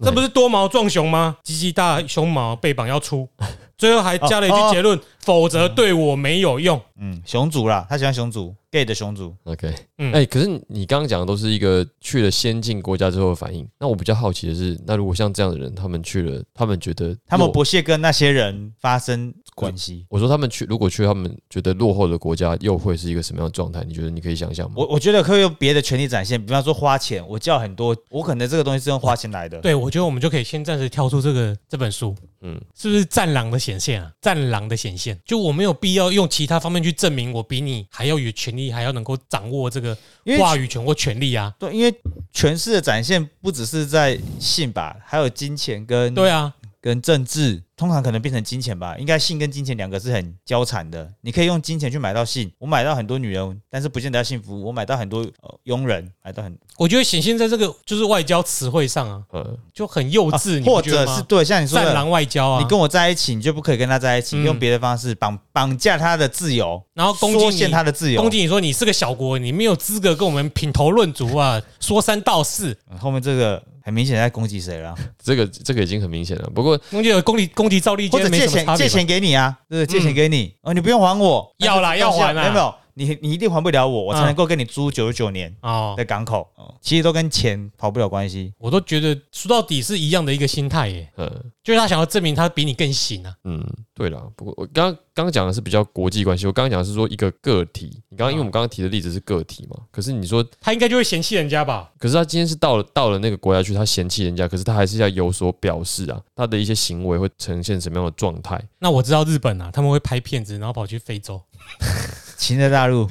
这不是多毛壮熊吗？鸡鸡大，胸毛，背绑要粗，最后还加了一句结论：否则对我没有用。嗯，熊族啦，他喜欢熊族，gay 的熊族。OK，嗯哎、可是你刚刚讲的都是一个去了先进国家之后的反应。那我比较好奇的是，那如果像这样的人，他们去了，他们觉得他们不屑跟那些人发生关系。我说他们去，如果去他们觉得落后的国家，又会是一个什么样的状态？你觉得你可以想象吗？我我觉得可以用别的权利展现，比方说花钱，我叫很多，我可能这个东西是用花钱来的。对，我觉得我们就可以先暂时跳出这个这本书，嗯，是不是战狼的显现啊？战狼的显现，就我没有必要用其他方面去证明我比你还要有权利，还要能够掌握这个话语权或权利啊。对，因为权势的展现不只是在性吧，还有金钱跟对啊，跟政治，通常可能变成金钱吧。应该性跟金钱两个是很交缠的。你可以用金钱去买到性，我买到很多女人，但是不见得要幸福。我买到很多、呃、佣人，买到很我觉得显现在这个就是外交词汇上啊，呃，就很幼稚，或者是对像你说的，战狼外交啊，你跟我在一起，你就不可以跟他在一起，嗯用别的方式绑绑架他的自由，然后攻击限他的自由攻。击你说你是个小国，你没有资格跟我们品头论足啊，说三道四，嗯后面这个很明显在攻击谁了，这个这个已经很明显了。不过攻击有攻击攻击赵立坚没或者借。钱借钱给你啊，对不对？借钱给你，哦，你不用还我，要啦要还啦有没有，你你一定还不了我，我才嗯能够跟你租九十九年哦，的港口。哦其实都跟钱跑不了关系。我都觉得说到底是一样的一个心态耶，呃就是他想要证明他比你更行啊。嗯，对了，不过我刚刚刚讲的是比较国际关系，我刚刚讲的是说一个个体。你刚刚因为我们刚刚提的例子是个体嘛，可是你说，他应该就会嫌弃人家吧？可是他今天是到了到了那个国家去，他嫌弃人家，可是他还是要有所表示啊，他的一些行为会呈现什么样的状态？那我知道日本啊，他们会拍片子，然后跑去非洲。情热大陆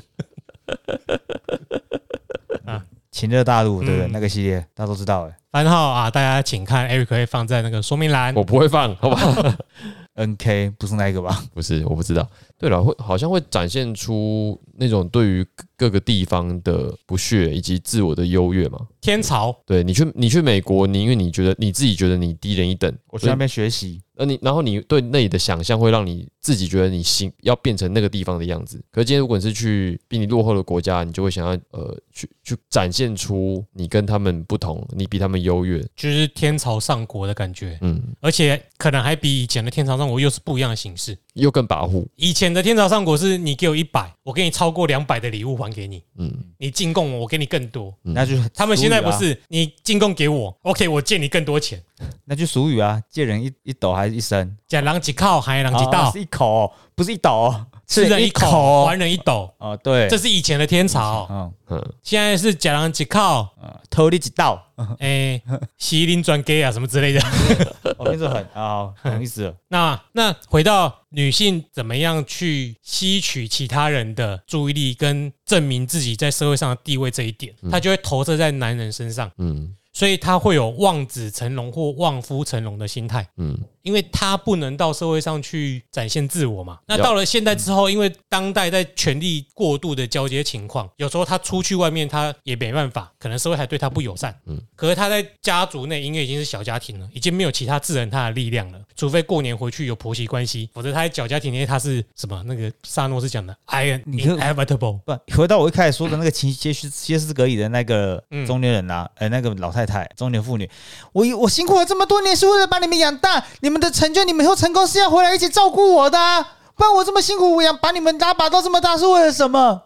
啊情热大陆对不对？嗯那个系列大家都知道哎番号啊，大家请看，Eric 会放在那个说明栏。我不会放，好不好？N K 不是那一个吧？不是，我不知道。对了，会好像会展现出那种对于各个地方的不屑以及自我的优越嘛。天朝对你去你去美国，你因为你觉得你自己觉得你低人一等，我去那边学习，呃你然后你对那里的想象会让你自己觉得你行要变成那个地方的样子。可是今天如果你是去比你落后的国家，你就会想要呃去去展现出你跟他们不同，你比他们优越。就是天朝上国的感觉，嗯，而且可能还比以前的天朝上国又是不一样的形式。又更跋扈。以前的天朝上国是你给我一百，我给你超过两百的礼物还给你，嗯，你进贡我，我给你更多。嗯那就他们现在不是你进贡给我，OK，我借你更多钱。那就俗语啊，借人一一斗还是一升？假狼几靠，还狼几哦道是，一口哦，不是一斗哦，吃人一口，还人一斗。哦，对，这是以前的天朝，嗯。嗯，现在是假人几靠，嗯，偷你几道，哎，西林转给啊什么之类的。我变这很啊，懂意思了。那那回到女性怎么样去吸取其他人的注意力，跟证明自己在社会上的地位这一点，她就会投射在男人身上，嗯。所以她会有望子成龙或望夫成龙的心态。嗯因为他不能到社会上去展现自我嘛。那到了现代之后，因为当代在权力过度的交接情况，有时候他出去外面，他也没办法，可能社会还对他不友善。嗯，可是他在家族内，因为已经是小家庭了，已经没有其他制衡他的力量了，除非过年回去有婆媳关系，否则他在小家庭内，他是什么？那个萨诺是讲的，I am inevitable。不，回到我一开始说的那个情歇斯歇斯格里的那个嗯中年人啊，呃，那个老太太，中年妇女，我我辛苦了这么多年，是为了把你们养大，你你们的成就，你们以后成功是要回来一起照顾我的、不然我这么辛苦，我养把你们拉拔到这么大是为了什么？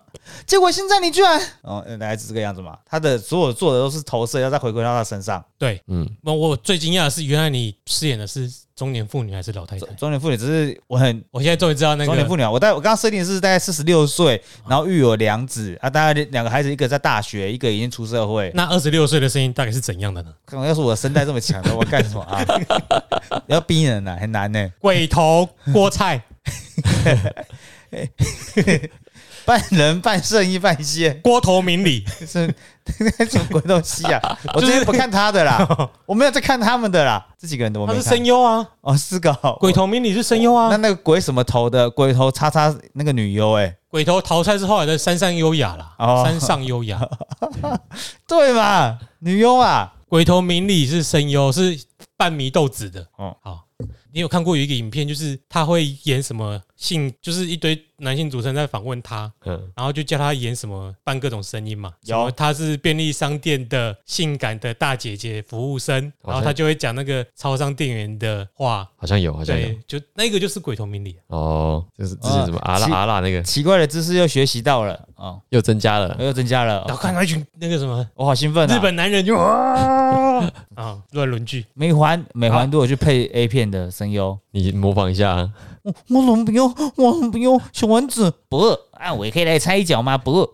结果现在你居然，哦，呃大概是这个样子嘛？他的所有做的都是投射，要再回归到他身上。对，嗯，那我最惊讶的是，原来你饰演的是中年妇女还是老太太？中年妇女只是我很我现在终于知道那个中年妇女啊，我大我刚刚设定的是大概四十六岁，然后育有两子啊，大概两个孩子，一个在大学，一个已经出社会。那二十六岁的声音大概是怎样的呢？可能要是我的声带这么强的，我干什么啊？要逼人呐、很难呢、鬼头 菠菜，半人半圣衣半仙，锅头明理，是 什么鬼东西啊？我最近不看他的啦，我没有在看他们的啦，这几个人都我他是。声优啊，哦，是个。哦鬼头明理是声优啊，那那个鬼什么头的？鬼头叉叉那个女优哎、鬼头桃菜是后来的山上优雅啦，哦。山上优雅，对嘛？女优啊，鬼头明理是声优，是半迷豆子的。哦哦，好，你有看过有一个影片，就是他会演什么性，就是一堆男性主持人在访问他，嗯，然后就叫他演什么扮各种声音嘛。有。什么他是便利商店的性感的大姐姐服务生，然后他就会讲那个超商店员的话。好像有，好像有。对，就那个就是鬼头明理。哦，就是之前什么阿拉阿拉那个。奇怪的知识又学习到了。哦，又增加了，又增加了然后，看到一群那个什么我好兴奋啊！日本男人就啊啊乱伦剧，美环美环都有去配 A 片的声优，你模仿一下啊，我我怎么不用？我怎么不用？小丸子不啊，我也可以来插一脚吗？不，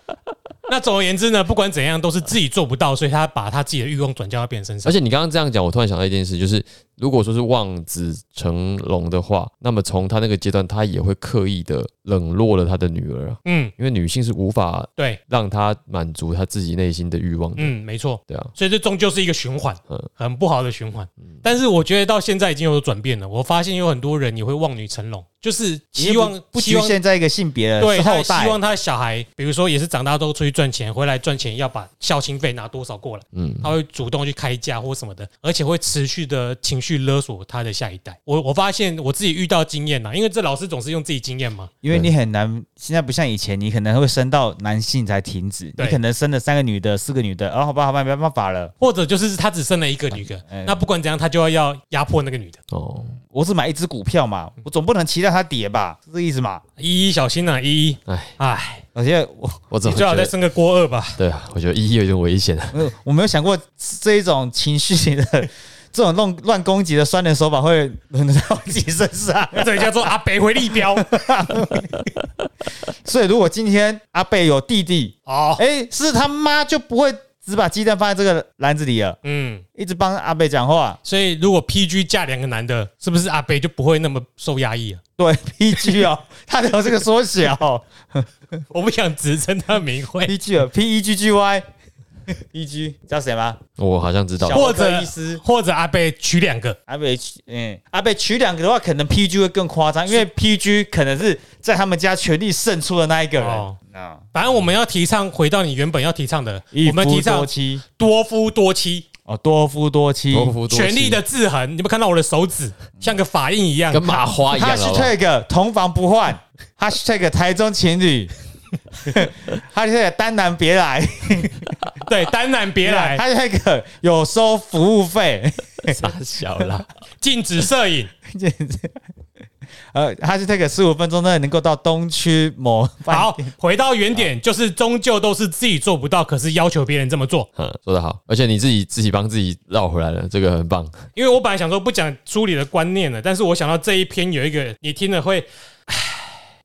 那总而言之呢，不管怎样都是自己做不到，所以他把他自己的欲望转交到别人身上而。且你刚刚这样讲，我突然想到一件事，就是如果说是望子成龙的话，那么从他那个阶段，他也会刻意的冷落了他的女儿啊，嗯，因为女性是无法对，让他满足他自己内心的欲望的，嗯，没错。对啊，所以这终究是一个循环嗯，很不好的循环。但是我觉得到现在已经有转变了，我发现有很多人也会望女成龙，就是希望不希望限在一个性别了，对，后代。希望他的小孩，比如说也是长大都出去赚钱，回来赚钱要把孝心费拿多少过来，嗯，他会主动去开价或什么的，而且会持续的情绪勒索他的下一代。我我发现我自己遇到经验呐，因为这老师总是用自己经验嘛，因为你很难，现在不像以前，你可能会生到男性才停止，你可能生了三个女的、四个女的，哦，好吧，好吧，没办法了。或者就是他只生了一个女的，哎那不管怎样，他就要要压迫那个女的。哦，我只买一只股票嘛，我总不能期待它跌吧，是这意思嘛？依依小心呐、依依，哎，哎，而且我我怎你么？最好再生个郭二吧。对啊，我觉得一有点危险啊。我我没有想过这一种情绪的这种乱乱攻击的酸人手法会轮得到自己身上。这里叫做阿北回力标 所以如果今天阿北有弟弟，哦，哎，是他妈就不会只把鸡蛋放在这个篮子里了，嗯，一直帮阿北讲话。所以如果 PG 嫁两个男的，是不是阿北就不会那么受压抑了？对，PG 哦，他有这个缩小我不想直称他名讳，，PG 哦，P E G G Y。E.G. 知道谁吗？我好像知道。小，或者或者阿贝娶两个，阿北娶，嗯，阿北娶两个的话，可能 PG 会更夸张，因为 PG 可能是在他们家权力胜出的那一个人。哦。啊。反正我们要提倡回到你原本要提倡的，我们提倡多妻。多夫多妻，哦，多夫多妻，多夫多妻。权力的制衡。你有没有看到我的手指？像个法印一样？跟麻花一样，好不好？hashtag 同房不换，hashtag 台中情侣，hashtag 单男别来。对，单男别来，，hashtag 有收服务费，傻小啦，禁止摄影。呃，hashtag 十五分钟内能够到东区某饭好，回到原点，就是终究都是自己做不到，可是要求别人这么做。嗯，说得好，而且你自己自己帮自己绕回来了，这个很棒。因为我本来想说不讲书里的观念了，但是我想到这一篇有一个你听了会唉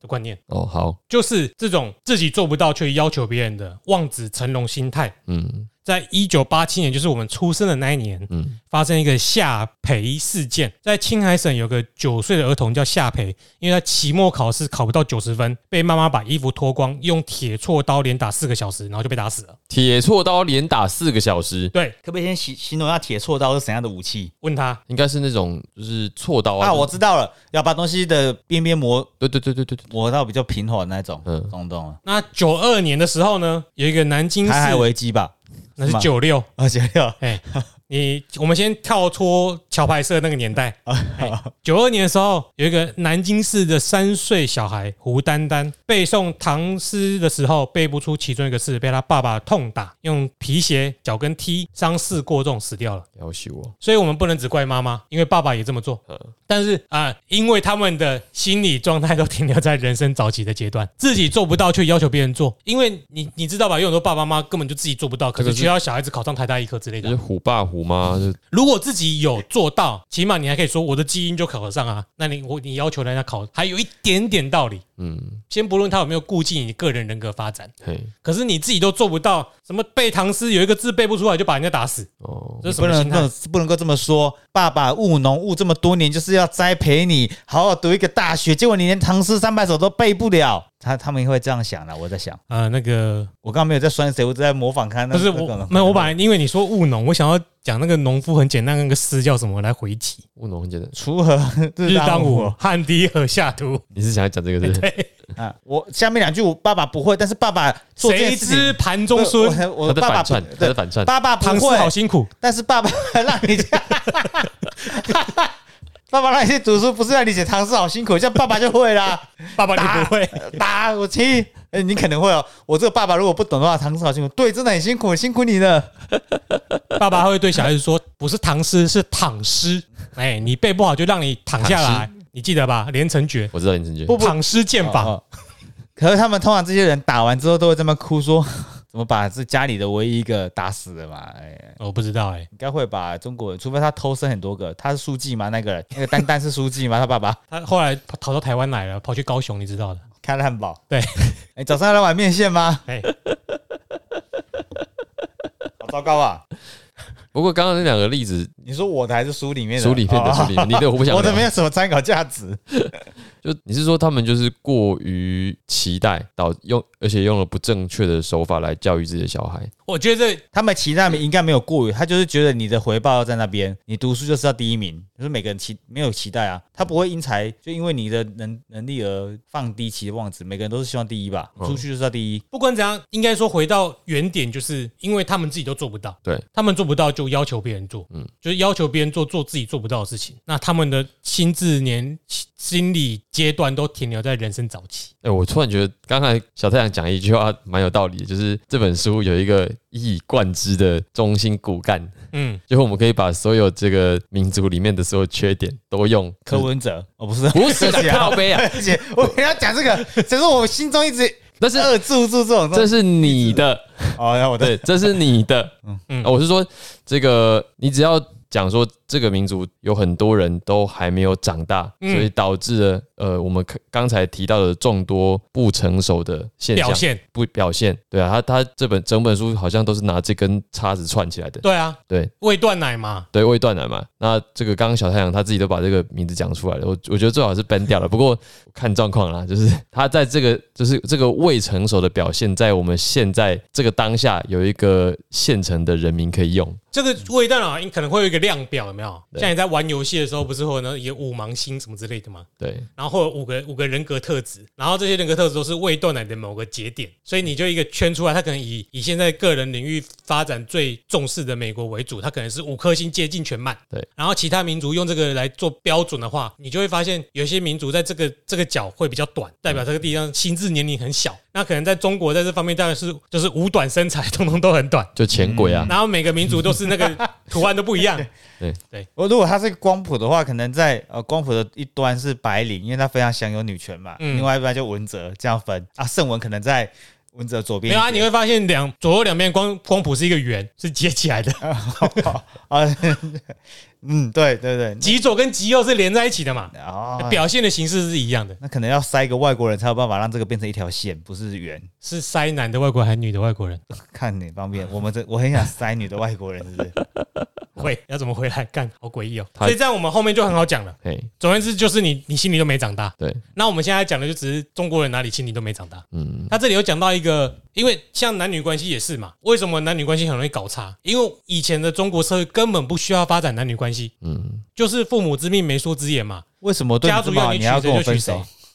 的观念，哦，好，就是这种自己做不到却要求别人的望子成龙心态。嗯在一九八七年，就是我们出生的那一年，嗯，发生一个夏培事件。在青海省有个九岁的儿童叫夏培，因为他期末考试考不到九十分，被妈妈把衣服脱光，用铁锉刀连打四个小时，然后就被打死了。铁锉刀连打四个小时，对，可不可以先形形容一下铁锉刀是怎样的武器问他应该是那种就是锉刀啊。啊？我知道了，要把东西的边边磨对对对对对对，磨到比较平滑的那种，嗯懂懂了。那九二年的时候呢，有一个南京市台海危机吧？那是九六，啊，九六。哎，你我们先跳脱桥牌社那个年代。九二年的时候，有一个南京市的三岁小孩胡丹丹背诵唐诗的时候背不出其中一个字，被他爸爸痛打，用皮鞋脚跟踢，伤势过重死掉了。要求我，所以我们不能只怪妈妈，因为爸爸也这么做。但是啊、因为他们的心理状态都停留在人生早期的阶段，自己做不到却要求别人做，因为你你知道吧，有很多爸爸妈妈根本就自己做不到，可是是却要小孩子考上台大医科之类的就是。虎爸虎妈，就如果自己有做到，起码你还可以说我的基因就考得上啊。那你我你要求人家考，还有一点点道理。嗯，先不论他有没有顾忌你个人人格发展，嘿，可是你自己都做不到，什么背唐诗有一个字背不出来就把人家打死，哦，这是？不能不能够这么说。爸爸务农务这么多年，就是要栽培你好好读一个大学，结果你连唐诗三百首都背不了。他他们会这样想的，我在想，啊，那个我刚刚没有在酸谁，我只在模仿看那。不是我，没有我本来因为你说务农，我想要讲那个农夫很简单，那个诗叫什么来回击？务农很简单，锄禾日当午午，汗滴禾下土，你是想要讲这个是不是？啊！我下面两句我爸爸不会，但是爸爸谁知盘中孙？我爸爸串，他对在反串，爸爸不会，好辛苦，但是爸爸让你这样，爸爸让你去读书，不是让你写唐诗好辛苦，这样爸爸就会啦。爸爸你不会。打我气，哎，你可能会哦。我这个爸爸如果不懂的话，唐诗好辛苦，对，真的很辛苦，辛苦你了。爸爸会对小孩子说，不是唐诗，是躺诗。哎，你背不好就让你躺下来，你记得吧？连城诀，我知道连城诀，不不，躺诗剑法。哦可是他们通常这些人打完之后都会这么哭说，怎么把这家里的唯一一个打死了嘛？哎，我不知道哎，应该会把？中国人，除非他偷生很多个，他是书记吗？那个人，那个丹丹是书记吗？他爸爸 他后来逃到台湾来了，跑去高雄，你知道的。开了汉堡。对，哎，早上要来碗面线吗？哎，好糟糕啊！不过刚刚那两个例子，你说我的还是书里面的？书里面的哦书里面，你的我不想聊我的没有什么参考价值。就你是说他们就是过于期待，导用而且用了不正确的手法来教育自己的小孩。我觉得他们期待应该没有过于，他就是觉得你的回报要在那边，你读书就是要第一名，就是每个人期没有期待啊，他不会因材就因为你的能能力而放低期望值，每个人都是希望第一吧，嗯。出去就是要第一。不管怎样，应该说回到原点，就是因为他们自己都做不到，对。他们做不到就要求别人做，嗯，就是要求别人做做自己做不到的事情。那他们的心智年心理阶段都停留在人生早期。哎、我突然觉得刚才小太阳讲一句话蛮有道理的，就是这本书有一个一以贯之的中心骨干，嗯，就是我们可以把所有这个民族里面的所有缺点都用柯文哲哦，不是，不是 的靠背啊，我跟他讲这个，只是我心中一直但是扼住住这种。这是你的，哦，我的对，这是你的。嗯嗯，我是说这个，你只要讲说这个民族有很多人都还没有长大，嗯所以导致了呃我们刚才提到的众多不成熟的现象表现不表现。对啊，他他这本整本书好像都是拿这根叉子串起来的。对啊，对未断奶嘛，对，未断奶嘛。那这个刚刚小太阳他自己都把这个名字讲出来了，我我觉得最好是 ban 掉了。不过看状况啦，就是他在这个就是这个未成熟的表现，在我们现在这个当下有一个现成的人民可以用。这个未断奶可能会有一个量表，有没有？像你在玩游戏的时候，不是会有那有五芒星什么之类的吗？对，然后会有五个五个人格特质，然后这些人格特质都是未断奶的某个节点，所以你就一个圈出来，它可能以以现在个人领域发展最重视的美国为主，它可能是五颗星接近全满。对，然后其他民族用这个来做标准的话，你就会发现有些民族在这个这个角会比较短，代表这个地方心智年龄很小。那可能在中国在这方面当然是就是五短身材，通通都很短。就前鬼啊，然后每个民族都是那个图案都不一样，我如果它是光谱的话，可能在呃光谱的一端是白领，因为他非常享有女权嘛，嗯另外一端就文哲这样分啊，圣文可能在文哲左边。没有啊？你会发现两左右两边光光谱是一个圆，是接起来的，啊，嗯，对对对，极左跟极右是连在一起的嘛。哦，表现的形式是一样的，那可能要塞一个外国人才有办法让这个变成一条线，不是圆。是塞男的外国人还是女的外国人？看哪方面，我们这我很想塞女的外国人，是不是？会要怎么回来？干，好诡异哦！所以这样我们后面就很好讲了。对，总而言之，就是你你心里都没长大。对，那我们现在讲的就只是中国人哪里心里都没长大。嗯，他这里有讲到一个，因为像男女关系也是嘛，为什么男女关系很容易搞差？因为以前的中国社会根本不需要发展男女关系，嗯，就是父母之命媒妁之言嘛，为什么对家族要你娶谁就娶谁？。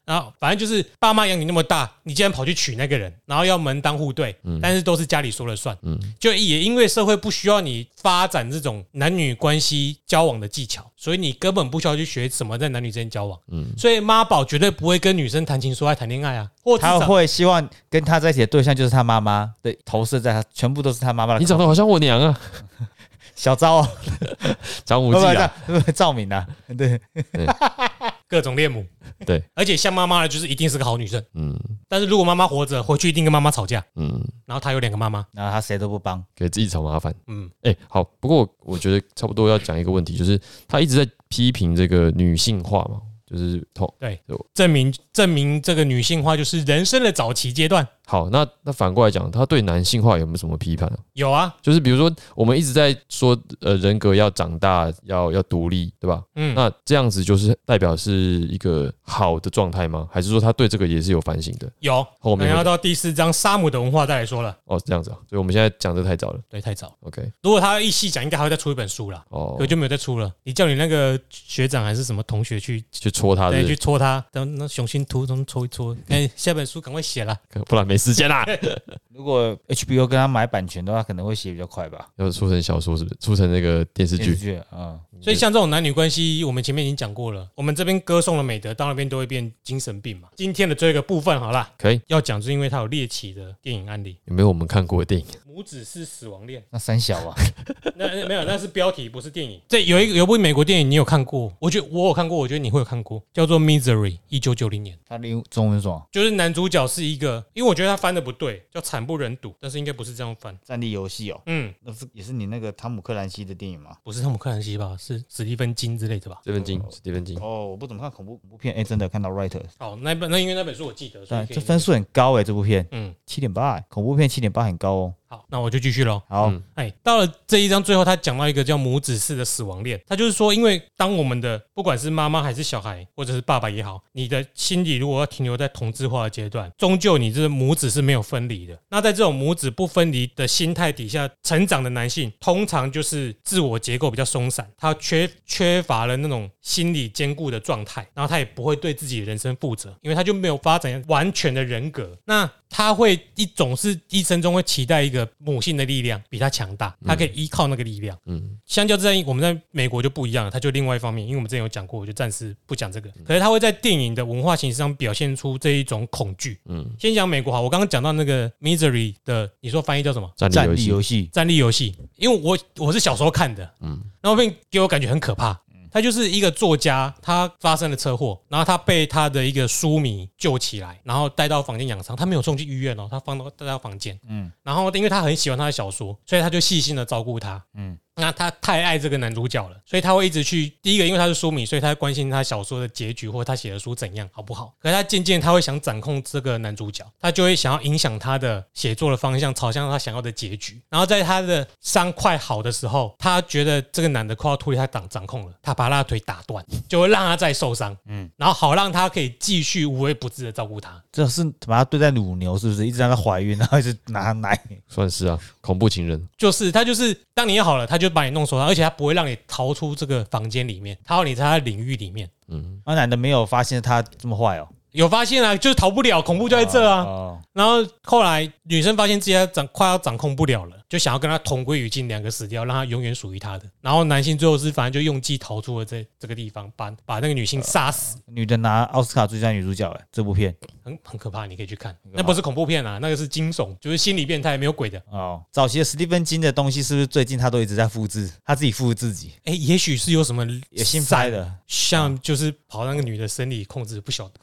然后反正就是爸妈养你那么大，你竟然跑去娶那个人，然后要门当户对，但是都是家里说了算。嗯。就也因为社会不需要你发展这种男女关系交往的技巧，所以你根本不需要去学什么在男女之间交往。嗯。所以妈宝绝对不会跟女生谈情说爱、谈恋爱啊，他会希望跟他在一起的对象就是他妈妈的投射在他，全部都是他妈妈的。你长得好像我娘啊，小昭哦，不不张无忌啊，赵敏啊，对，各种恋母。对，而且像妈妈的，就是一定是个好女生。嗯但是如果妈妈活着，回去一定跟妈妈吵架，嗯，然后她有两个妈妈。然后他谁都不帮，给自己找麻烦。嗯，哎、好，不过我觉得差不多要讲一个问题，就是他一直在批评这个女性化嘛，就是痛，对证明证明这个女性化就是人生的早期阶段。好，那那反过来讲，他对男性化有没有什么批判啊？有啊，就是比如说，我们一直在说，呃，人格要长大，要要独立，对吧？嗯，那这样子就是代表是一个好的状态吗？还是说他对这个也是有反省的？有。后面要到第四章沙姆的文化再来说了。哦，这样子啊，所以我们现在讲的太早了。对，太早。OK，如果他一细讲，应该还会再出一本书啦。哦可，就没有再出了。你叫你那个学长还是什么同学去，去戳他对，去，戳他，等那雄心图中戳一戳。哎，下本书赶快写了。不然没时间啦。如果 HBO 跟他买版权的话，可能会写比较快吧。要出成小说是不是？出成那个电视剧？啊，嗯，所以像这种男女关系，我们前面已经讲过了。我们这边歌颂了美德，到那边都会变精神病嘛。今天的最后一个部分好啦，可以？要讲是因为它有猎奇的电影案例，有没有我们看过的电影？《母子是死亡恋》。那三小啊，那那没有，那是标题，不是电影。这有一个有部美国电影，你有看过？我觉得我有看过，我觉得你会有看过，叫做《Misery》，一九九零年。它的中文是什么？就是男主角是一个，因为我觉得他翻的不对，叫惨不忍睹，但是应该不是这样翻。战地游戏哦，嗯，那是也是你那个汤姆克兰西的电影吗？不是汤姆克兰西吧？是史蒂芬金之类的吧？这份金，史蒂芬金。哦，我不怎么看恐怖恐怖片，哎，真的看到 writer 哦，那本那因为那本书我记得，所以但这分数很高哎，这部片嗯，七点八，恐怖片七点八很高哦。好，那我就继续喽。好，嗯哎，到了这一章最后，他讲到一个叫母子式的死亡链，他就是说，因为当我们的不管是妈妈还是小孩，或者是爸爸也好，你的心理如果要停留在同质化的阶段，终究你这母子是没有分离的。那在这种母子不分离的心态底下成长的男性，通常就是自我结构比较松散，他缺缺乏了那种心理坚固的状态，然后他也不会对自己的人生负责，因为他就没有发展完全的人格。那他会一总是一生中会期待一个母性的力量比他强大，他可以依靠那个力量。嗯，相较之下，我们在美国就不一样了，他就另外一方面，因为我们之前有讲过，我就暂时不讲这个。可是他会在电影的文化形式上表现出这一种恐惧。嗯，先讲美国好，我刚刚讲到那个 Misery 的，你说翻译叫什么？战战力游戏，战力游戏，因为我我是小时候看的，嗯，然后片给我感觉很可怕。他就是一个作家，他发生了车祸，然后他被他的一个书迷救起来，然后带到房间养伤。他没有送去医院哦，他放到带到房间，嗯，然后因为他很喜欢他的小说，所以他就细心的照顾他，嗯。那他太爱这个男主角了，所以他会一直去。第一个，因为他是书迷，所以他关心他小说的结局或他写的书怎样好不好。可是他渐渐他会想掌控这个男主角，他就会想要影响他的写作的方向，朝向他想要的结局。然后在他的伤快好的时候，他觉得这个男的快要脱离他掌掌控了，他把他的腿打断，就会让他再受伤，嗯，然后好让他可以继续无微不至的照顾他。这是把他对待乳牛，是不是？一直让他怀孕，然后一直拿它奶。算是啊，恐怖情人，就是他就是当你好了，他就把你弄受伤，而且他不会让你逃出这个房间里面，他要你在他的领域里面。嗯，那男的没有发现他这么坏哦。有发现啊，就是逃不了，恐怖就在这啊。哦，然后后来女生发现自己要掌快要掌控不了了，就想要跟他同归于尽，两个死掉，让他永远属于他的。然后男性最后是反正就用计逃出了这这个地方，把把那个女性杀死，女的拿奥斯卡最佳女主角，哎，这部片很很可怕，你可以去看。那不是恐怖片啊，那个是惊悚，就是心理变态，没有鬼的。哦，早期的史蒂芬金的东西是不是最近他都一直在复制，他自己复制自己，哎，也许是有什么也新拍的，像就是跑那个女的生理控制，不晓得。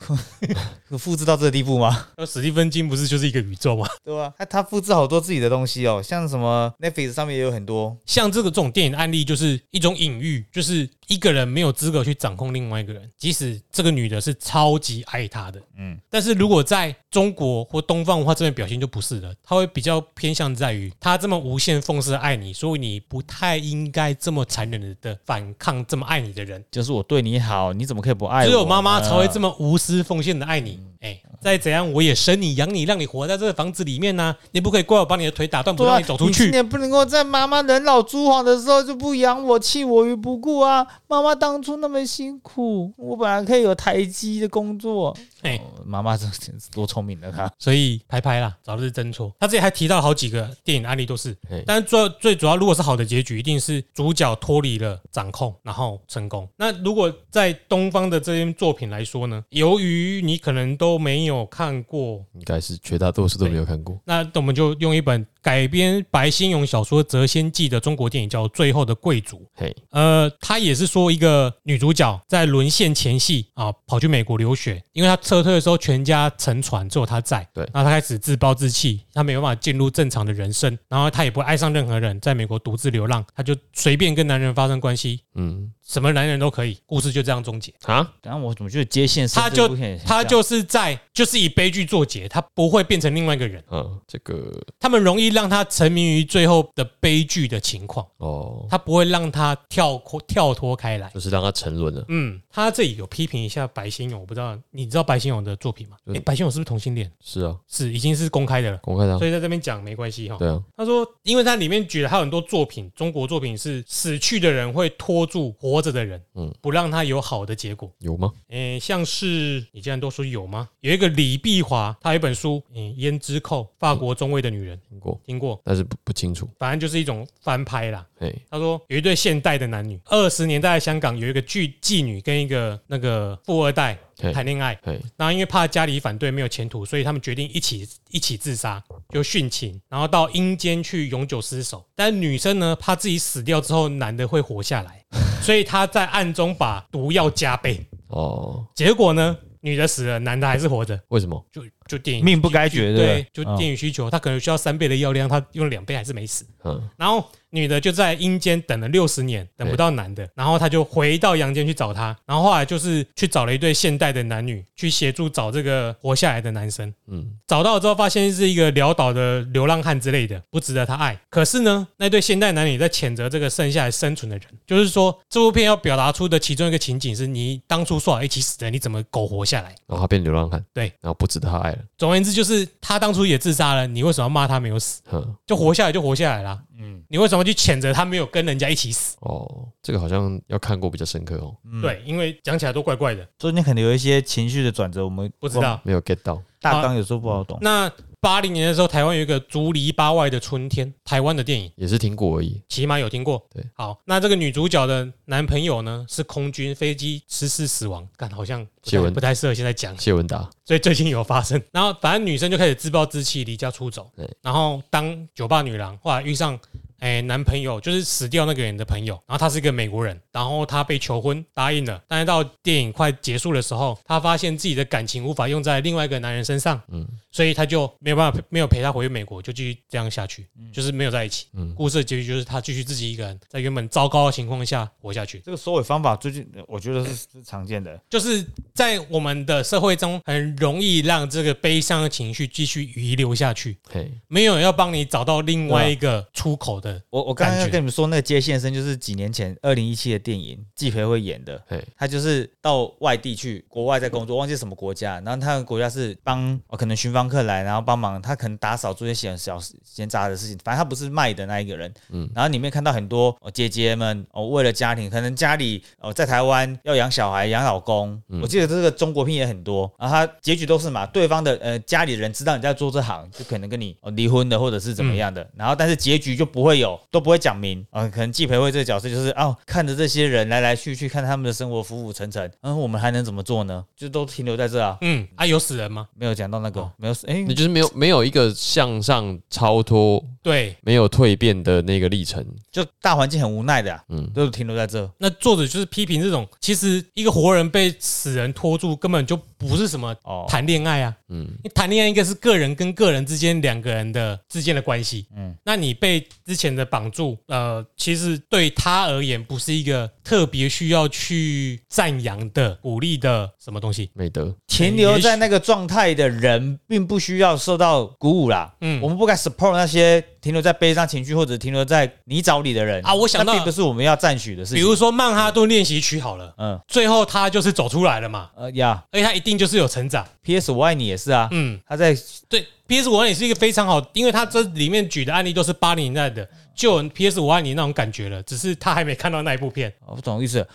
复制到这个地步吗？那史蒂芬金不是就是一个宇宙吗？对啊？他他复制好多自己的东西哦，像什么 Netflix 上面也有很多，像这个这种电影案例，就是一种隐喻，就是一个人没有资格去掌控另外一个人，即使这个女的是超级爱他的，嗯，但是如果在中国或东方文化这边表现就不是了，他会比较偏向在于他这么无限奉献的爱你，所以你不太应该这么残忍的反抗这么爱你的人，就是我对你好，你怎么可以不爱我？只有妈妈才会这么。无私奉献的爱你。哎，再怎样我也生你养你，让你活在这个房子里面呢、你不可以怪我把你的腿打断，不让你走出去。你今年不能够在妈妈人老珠黄的时候就不养我，弃我于不顾啊！妈妈当初那么辛苦，我本来可以有台积的工作。哎，哦妈妈真是多聪明的她，所以拍拍啦，早日真错。他这里还提到好几个电影案例都是嘿，但是最最主要，如果是好的结局，一定是主角脱离了掌控，然后成功。那如果在东方的这些作品来说呢，由于你可能都没有看过，应该是绝大多数都没有看过。那我们就用一本改编白先勇小说《谪仙记》的中国电影叫《最后的贵族》。嘿，呃，他也是说一个女主角在沦陷前夕啊，跑去美国留学，因为她撤退的时候全家沉船，只有她在。对然后她开始自暴自弃，她没有办法进入正常的人生，然后她也不会爱上任何人，在美国独自流浪，她就随便跟男人发生关系，嗯，什么男人都可以，故事就这样终结。啊，然后我怎么觉得接线他就他就是在就是以悲剧作结，他不会变成另外一个人，嗯，这个他们容易让他沉迷于最后的悲剧的情况，哦，他不会让他跳脱跳脱开来。就是让他沉沦了。嗯，他这里有批评一下白先勇，我不知道你知道白先勇的作品吗？嗯诶白先勇是不是同性恋？是啊，是，已经是公开的了，公开的啊所，以在这边讲没关系哈。对啊，他说，因为他里面举了还有很多作品，中国作品是死去的人会拖住活着的人，嗯嗯，不让他有好的结果。有吗？诶，像是你既然都说有吗？有一个李碧华，他有一本书，嗯，《胭脂扣》，法国中尉的女人，听过，听过？但是不不清楚。反正就是一种翻拍啦。哎，他说有一对现代的男女，二十年代的香港有一个妓妓女跟一个那个富二代谈恋爱，嘿，然后因为怕家里反对没有前途，所以他们决定一起一起自杀，就殉情，然后到阴间去永久失守。但女生呢，怕自己死掉之后男的会活下来，所以他在暗中把毒药加倍。哦，结果呢，女的死了，男的还是活着。为什么？就就电影命不该绝，对不对对，？就嗯电影需求，他可能需要三倍的药量，他用两倍还是没死。嗯，然后女的就在阴间等了六十年，等不到男的，然后他就回到阳间去找他，然后后来就是去找了一对现代的男女去协助找这个活下来的男生。嗯，找到之后发现是一个潦倒的流浪汉之类的，不值得他爱。可是呢，那对现代男女在谴责这个剩下来生存的人，就是说这部片要表达出的其中一个情景是你当初说好一起死的，你怎么苟活下来？然后他变流浪汉，对，然后不值得他爱了，总而言之，就是他当初也自杀了，你为什么要骂他没有死？哼，就活下来就活下来啦。嗯，你为什么去谴责他没有跟人家一起死？哦，这个好像要看过比较深刻哦，嗯，对，因为讲起来都怪怪的，中间可能有一些情绪的转折，我们不知道。没有 get 到，大纲有时候不好懂。那八零年的时候，台湾有一个《竹篱笆外的春天》，台湾的电影，也是听过而已，起码有听过。对，好，那这个女主角的男朋友呢是空军飞机失事死亡，干好像不谢文太不太适合现在讲，谢文达，所以最近有发生。然后反正女生就开始自暴自弃，离家出走。对，然后当酒吧女郎，后来遇上。哎，男朋友就是死掉那个人的朋友，然后他是一个美国人，然后他被求婚答应了，但是到电影快结束的时候，他发现自己的感情无法用在另外一个男人身上，嗯。所以他就没有办法没有陪他回美国，就继续这样下去，嗯。就是没有在一起。嗯，故事的结局就是他继续自己一个人在原本糟糕的情况下活下去，这个收尾方法最近我觉得是是常见的，就是在我们的社会中很容易让这个悲伤的情绪继续遗留下去，嘿，没有人要帮你找到另外一个出口的。我我刚刚要跟你们说，那个接线生就是几年前二零一七的电影，季培会演的。对，他就是到外地去国外在工作，忘记什么国家，然后他的国家是帮、哦、可能巡访客来，然后帮忙，他可能打扫做一些小小闲杂的事情，反正他不是卖的那一个人。嗯嗯，然后里面看到很多、哦、姐姐们哦，为了家庭，可能家里哦在台湾要养小孩、养老公，我记得这个中国片也很多，然后他结局都是嘛，对方的呃家里人知道你在做这行，就可能跟你哦离婚的或者是怎么样的，然后但是结局就不会有，都不会讲明，啊、可能季培慧这个角色就是哦，看着这些人来来去去，看他们的生活浮浮沉沉，嗯，我们还能怎么做呢？就都停留在这啊，嗯，啊，有死人吗？没有讲到那个，哦。没有死，哎、你就是没有没有一个向上超脱、对，没有蜕变的那个历程，就大环境很无奈的、啊，嗯。都停留在这。那作者就是批评这种，其实一个活人被死人拖住，根本就不是什么哦。谈恋爱啊。嗯，你谈恋爱应该是个人跟个人之间两个人的之间的关系，嗯嗯，那你被之前的绑住，呃，其实对他而言不是一个特别需要去赞扬的、鼓励的什么东西，美德，停留在那个状态的人，并不需要受到鼓舞啦。嗯我们不该 support 那些停留在悲伤情绪或者停留在泥沼里的人啊我想到那并不是我们要赞许的事情。比如说曼哈顿练习曲好了，嗯最后他就是走出来了嘛，呃呀而且他一定就是有成长，，P.S. 我爱你也是啊，嗯，他在对，PS 五爱你是一个非常好，因为他这里面举的案例都是八零年代的，就有 PS 五爱你那种感觉了，只是他还没看到那一部片。我不懂意思。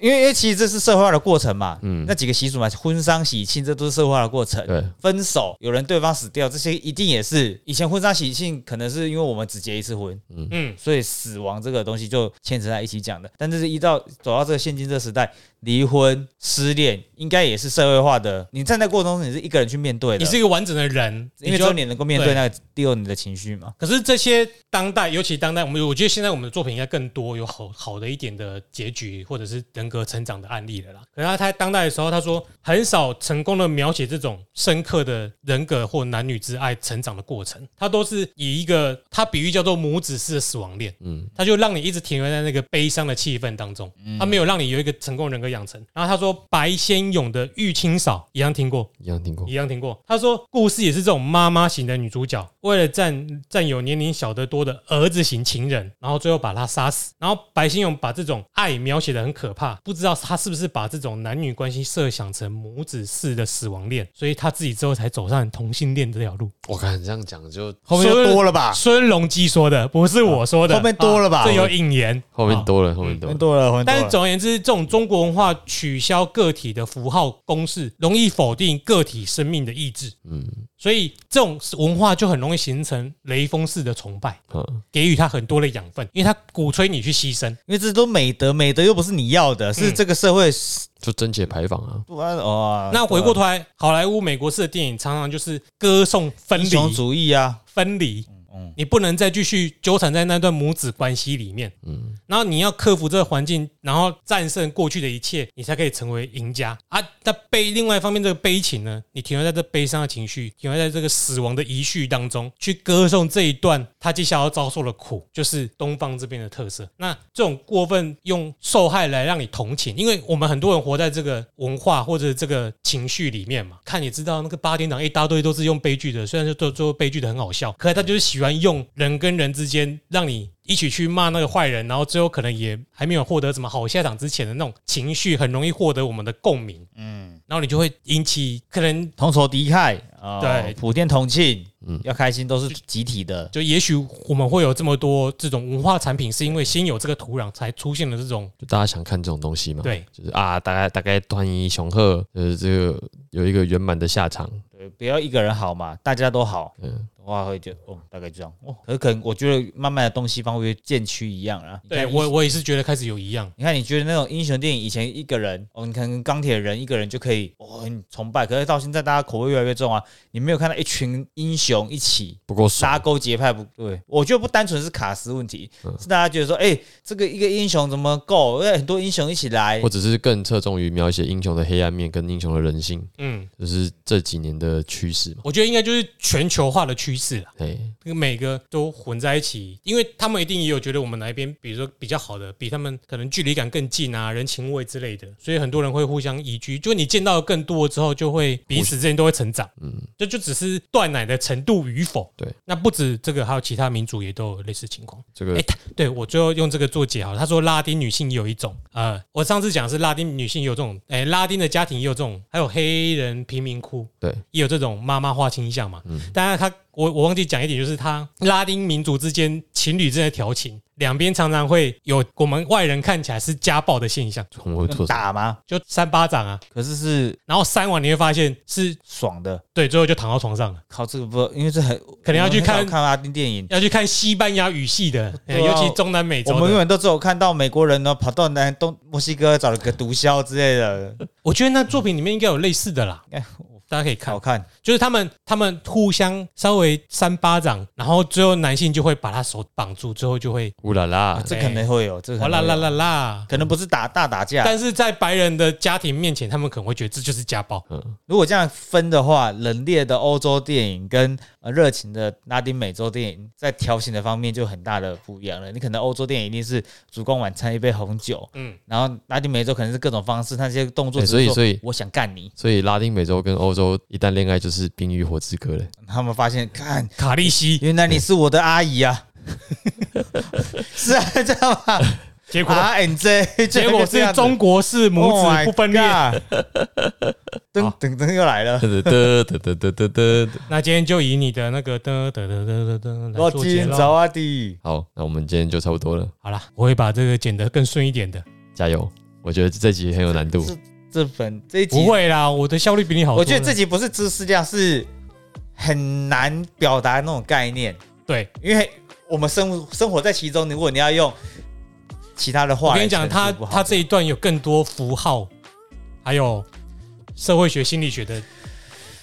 因为因为其实这是社会化的过程嘛，嗯那几个习俗嘛，婚丧喜庆，这都是社会化的过程。对，分手，有人对方死掉，这些一定也是以前婚丧喜庆，可能是因为我们只结一次婚，嗯，所以死亡这个东西就牵扯在一起讲的。但这是一到走到这个现今这个时代，离婚、失恋应该也是社会化的。你站在过程中，你是一个人去面对的，你是一个完整的人，因为只有你能够面对那个第二你的情绪嘛。可是这些当代，尤其当代，我们我觉得现在我们的作品应该更多有好好的一点的结局，或者是人格成长的案例了啦。可是他在当代的时候，他说很少成功的描写这种深刻的人格或男女之爱成长的过程，他都是以一个他比喻叫做母子式的死亡恋，嗯，他就让你一直停留在那个悲伤的气氛当中，他没有让你有一个成功人格养成。然后他说白先勇的《玉清嫂》一样听过，一样听过一，样听过。他说，故事也是这种妈妈型的女主角，为了占占有年龄小得多的儿子型情人，然后最后把他杀死。然后白先勇把这种爱描写的很可怕，不知道他是不是把这种男女关系设想成母子式的死亡恋，所以他自己之后才走上同性恋这条路。我看这样讲就后面就多了吧？孙隆基说的，不是我说的，后面多了吧啊这有引言。啊后面多了，后面多了，但是了。总而言之，这种中国文化取消个体的符号公式，容易否定个体生命的意志。嗯所以这种文化就很容易形成雷锋式的崇拜，嗯，给予他很多的养分，因为他鼓吹你去牺牲。因为这都美德，美德又不是你要的，是这个社会。就贞洁牌坊啊，不然哦，那回过头来，好莱坞、美国式的电影常常就是歌颂分离、主义啊，分离，嗯你不能再继续纠缠在那段母子关系里面。嗯，然后你要克服这个环境，然后战胜过去的一切，你才可以成为赢家啊！那悲，另外一方面，这个悲情呢，你停留在这悲伤的情绪，停留在这个死亡的遗绪当中，去歌颂这一段他接下来要遭受的苦，就是东方这边的特色。那这种过分用受害来让你同情，因为我们很多人活在这个文化或者这个情绪里面嘛，看也知道那个八点档一大堆都是用悲剧的，虽然说做做悲剧的很好笑，可是他就是喜欢用人跟人之间让你一起去骂那个坏人，然后最后可能也还没有获得什么好下场之前的那种情绪，很容易获得我们的共鸣，嗯，然后你就会引起可能同仇敌忾，哦对。普天同庆，嗯要开心都是集体的。就也许我们会有这么多这种文化产品，是因为先有这个土壤，才出现了这种就大家想看这种东西嘛，，对。就是啊，大概大概端一雄鹤，呃，这个有一个圆满的下场，对，不要一个人好嘛，大家都好，嗯，的话会就哦，大概这样哦。可是可能我觉得慢慢的东西方会渐趋一样啊。对我我也是觉得开始有一样。你看，你觉得那种英雄电影以前一个人哦，你可能钢铁人一个人就可以哦很崇拜，可是到现在大家口味越来越重啊，你没有看到一群英雄一起不够爽拉，勾结派不对，我觉得不单纯是卡斯问题，嗯是大家觉得说，哎、这个一个英雄怎么够？因为很多英雄一起来或，者是更侧重于描写英雄的黑暗面跟英雄的人性，嗯，就是这几年的趋势嘛，我觉得应该就是全球化的趋势了。对，那个每个都混在一起，因为他们一定也有觉得我们哪一边，比如说比较好的，比他们可能距离感更近啊，人情味之类的，所以很多人会互相移居。就你见到的更多之后，就会彼此之间都会成长。嗯，这就只是断奶的程度与否。对，那不止这个，还有其他民族也都有类似情况。这个哎对我最后用这个做解好了，他说拉丁女性也有一种，呃，我上次讲是拉丁女性也有这种，哎，拉丁的家庭也有这种，还有黑人贫民窟对，也有这种妈妈化倾向嘛。嗯当然他我我忘记讲一点，就是他拉丁民族之间情侣之间的调情，两边常常会有我们外人看起来是家暴的现象，用我会做打吗？就扇巴掌啊，可是是然后扇完你会发现是爽的。对，最后就躺到床上了。靠，这个不，因为这很可能要去看看拉丁电影。要去看西班牙语系的，对啊尤其中南美洲的。我们永远都只有看到美国人呢跑到南东墨西哥找了个毒枭之类的，我觉得那作品里面应该有类似的啦哎，大家可以看好。看。就是他们他们互相稍微扇巴掌，然后最后男性就会把他手绑住，最后就会乌拉拉啊，这可能会有，这个可能会有哇啦啦啦啦。可能不是打大打架。但是在白人的家庭面前，他们可能会觉得这就是家暴。嗯，如果这样分的话，冷冽的欧洲电影跟呃热情的拉丁美洲电影在调情的方面就很大的不一样了。你可能欧洲电影一定是烛光晚餐一杯红酒，嗯，然后拉丁美洲可能是各种方式，那些动作所以所以我想干你，所以拉丁美洲跟欧洲一旦恋爱就是《冰与火之歌》了，他们发现看卡利西，原来你是我的阿姨啊，是啊，这样吗结果？R N J，结果是中国式母 Oh 子不分裂。噔噔噔又来了，得得得得得得得。那今天就以你的那个噔噔噔噔噔噔来我做。啊弟，好，那我们今天就差不多了，好了，我会把这个剪得更顺一点的。加油！我觉得这集很有难度，是这本这一集不会啦，我的效率比你好。我觉得这集不是知识量，是很难表达那种概念，对，因为我们生生活在其中，如果你要用其他的话我跟你讲，他他这一段有更多符号，还有社会学、心理学的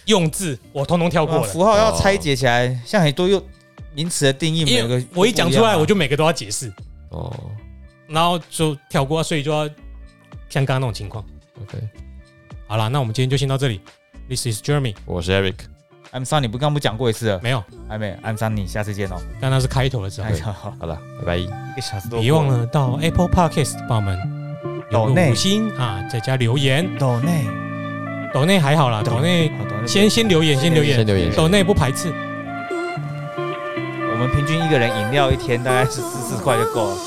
用字，我通通跳过了。啊符号要拆解起来，像很多用名词的定义，每因个为我一讲出来，我就就每个都要解释，哦然后就跳过，所以就要像刚刚那种情况。，OK，好了，那我们今天就先到这里。This is Jeremy，我是 Eric，I'm Sunny 不刚不讲过一次了，没有，还没 I'm Sunny，下次见哦。但那是开头的时候哎，。好，好了，拜拜。一个小时多，别忘了到 Apple Podcast 帮我们留抖内个五星啊，再加留言。抖内，抖内还好啦，抖内先先留言，先留言，先留言，抖内不排斥。我们平均一个人饮料一天大概是四十块就够了。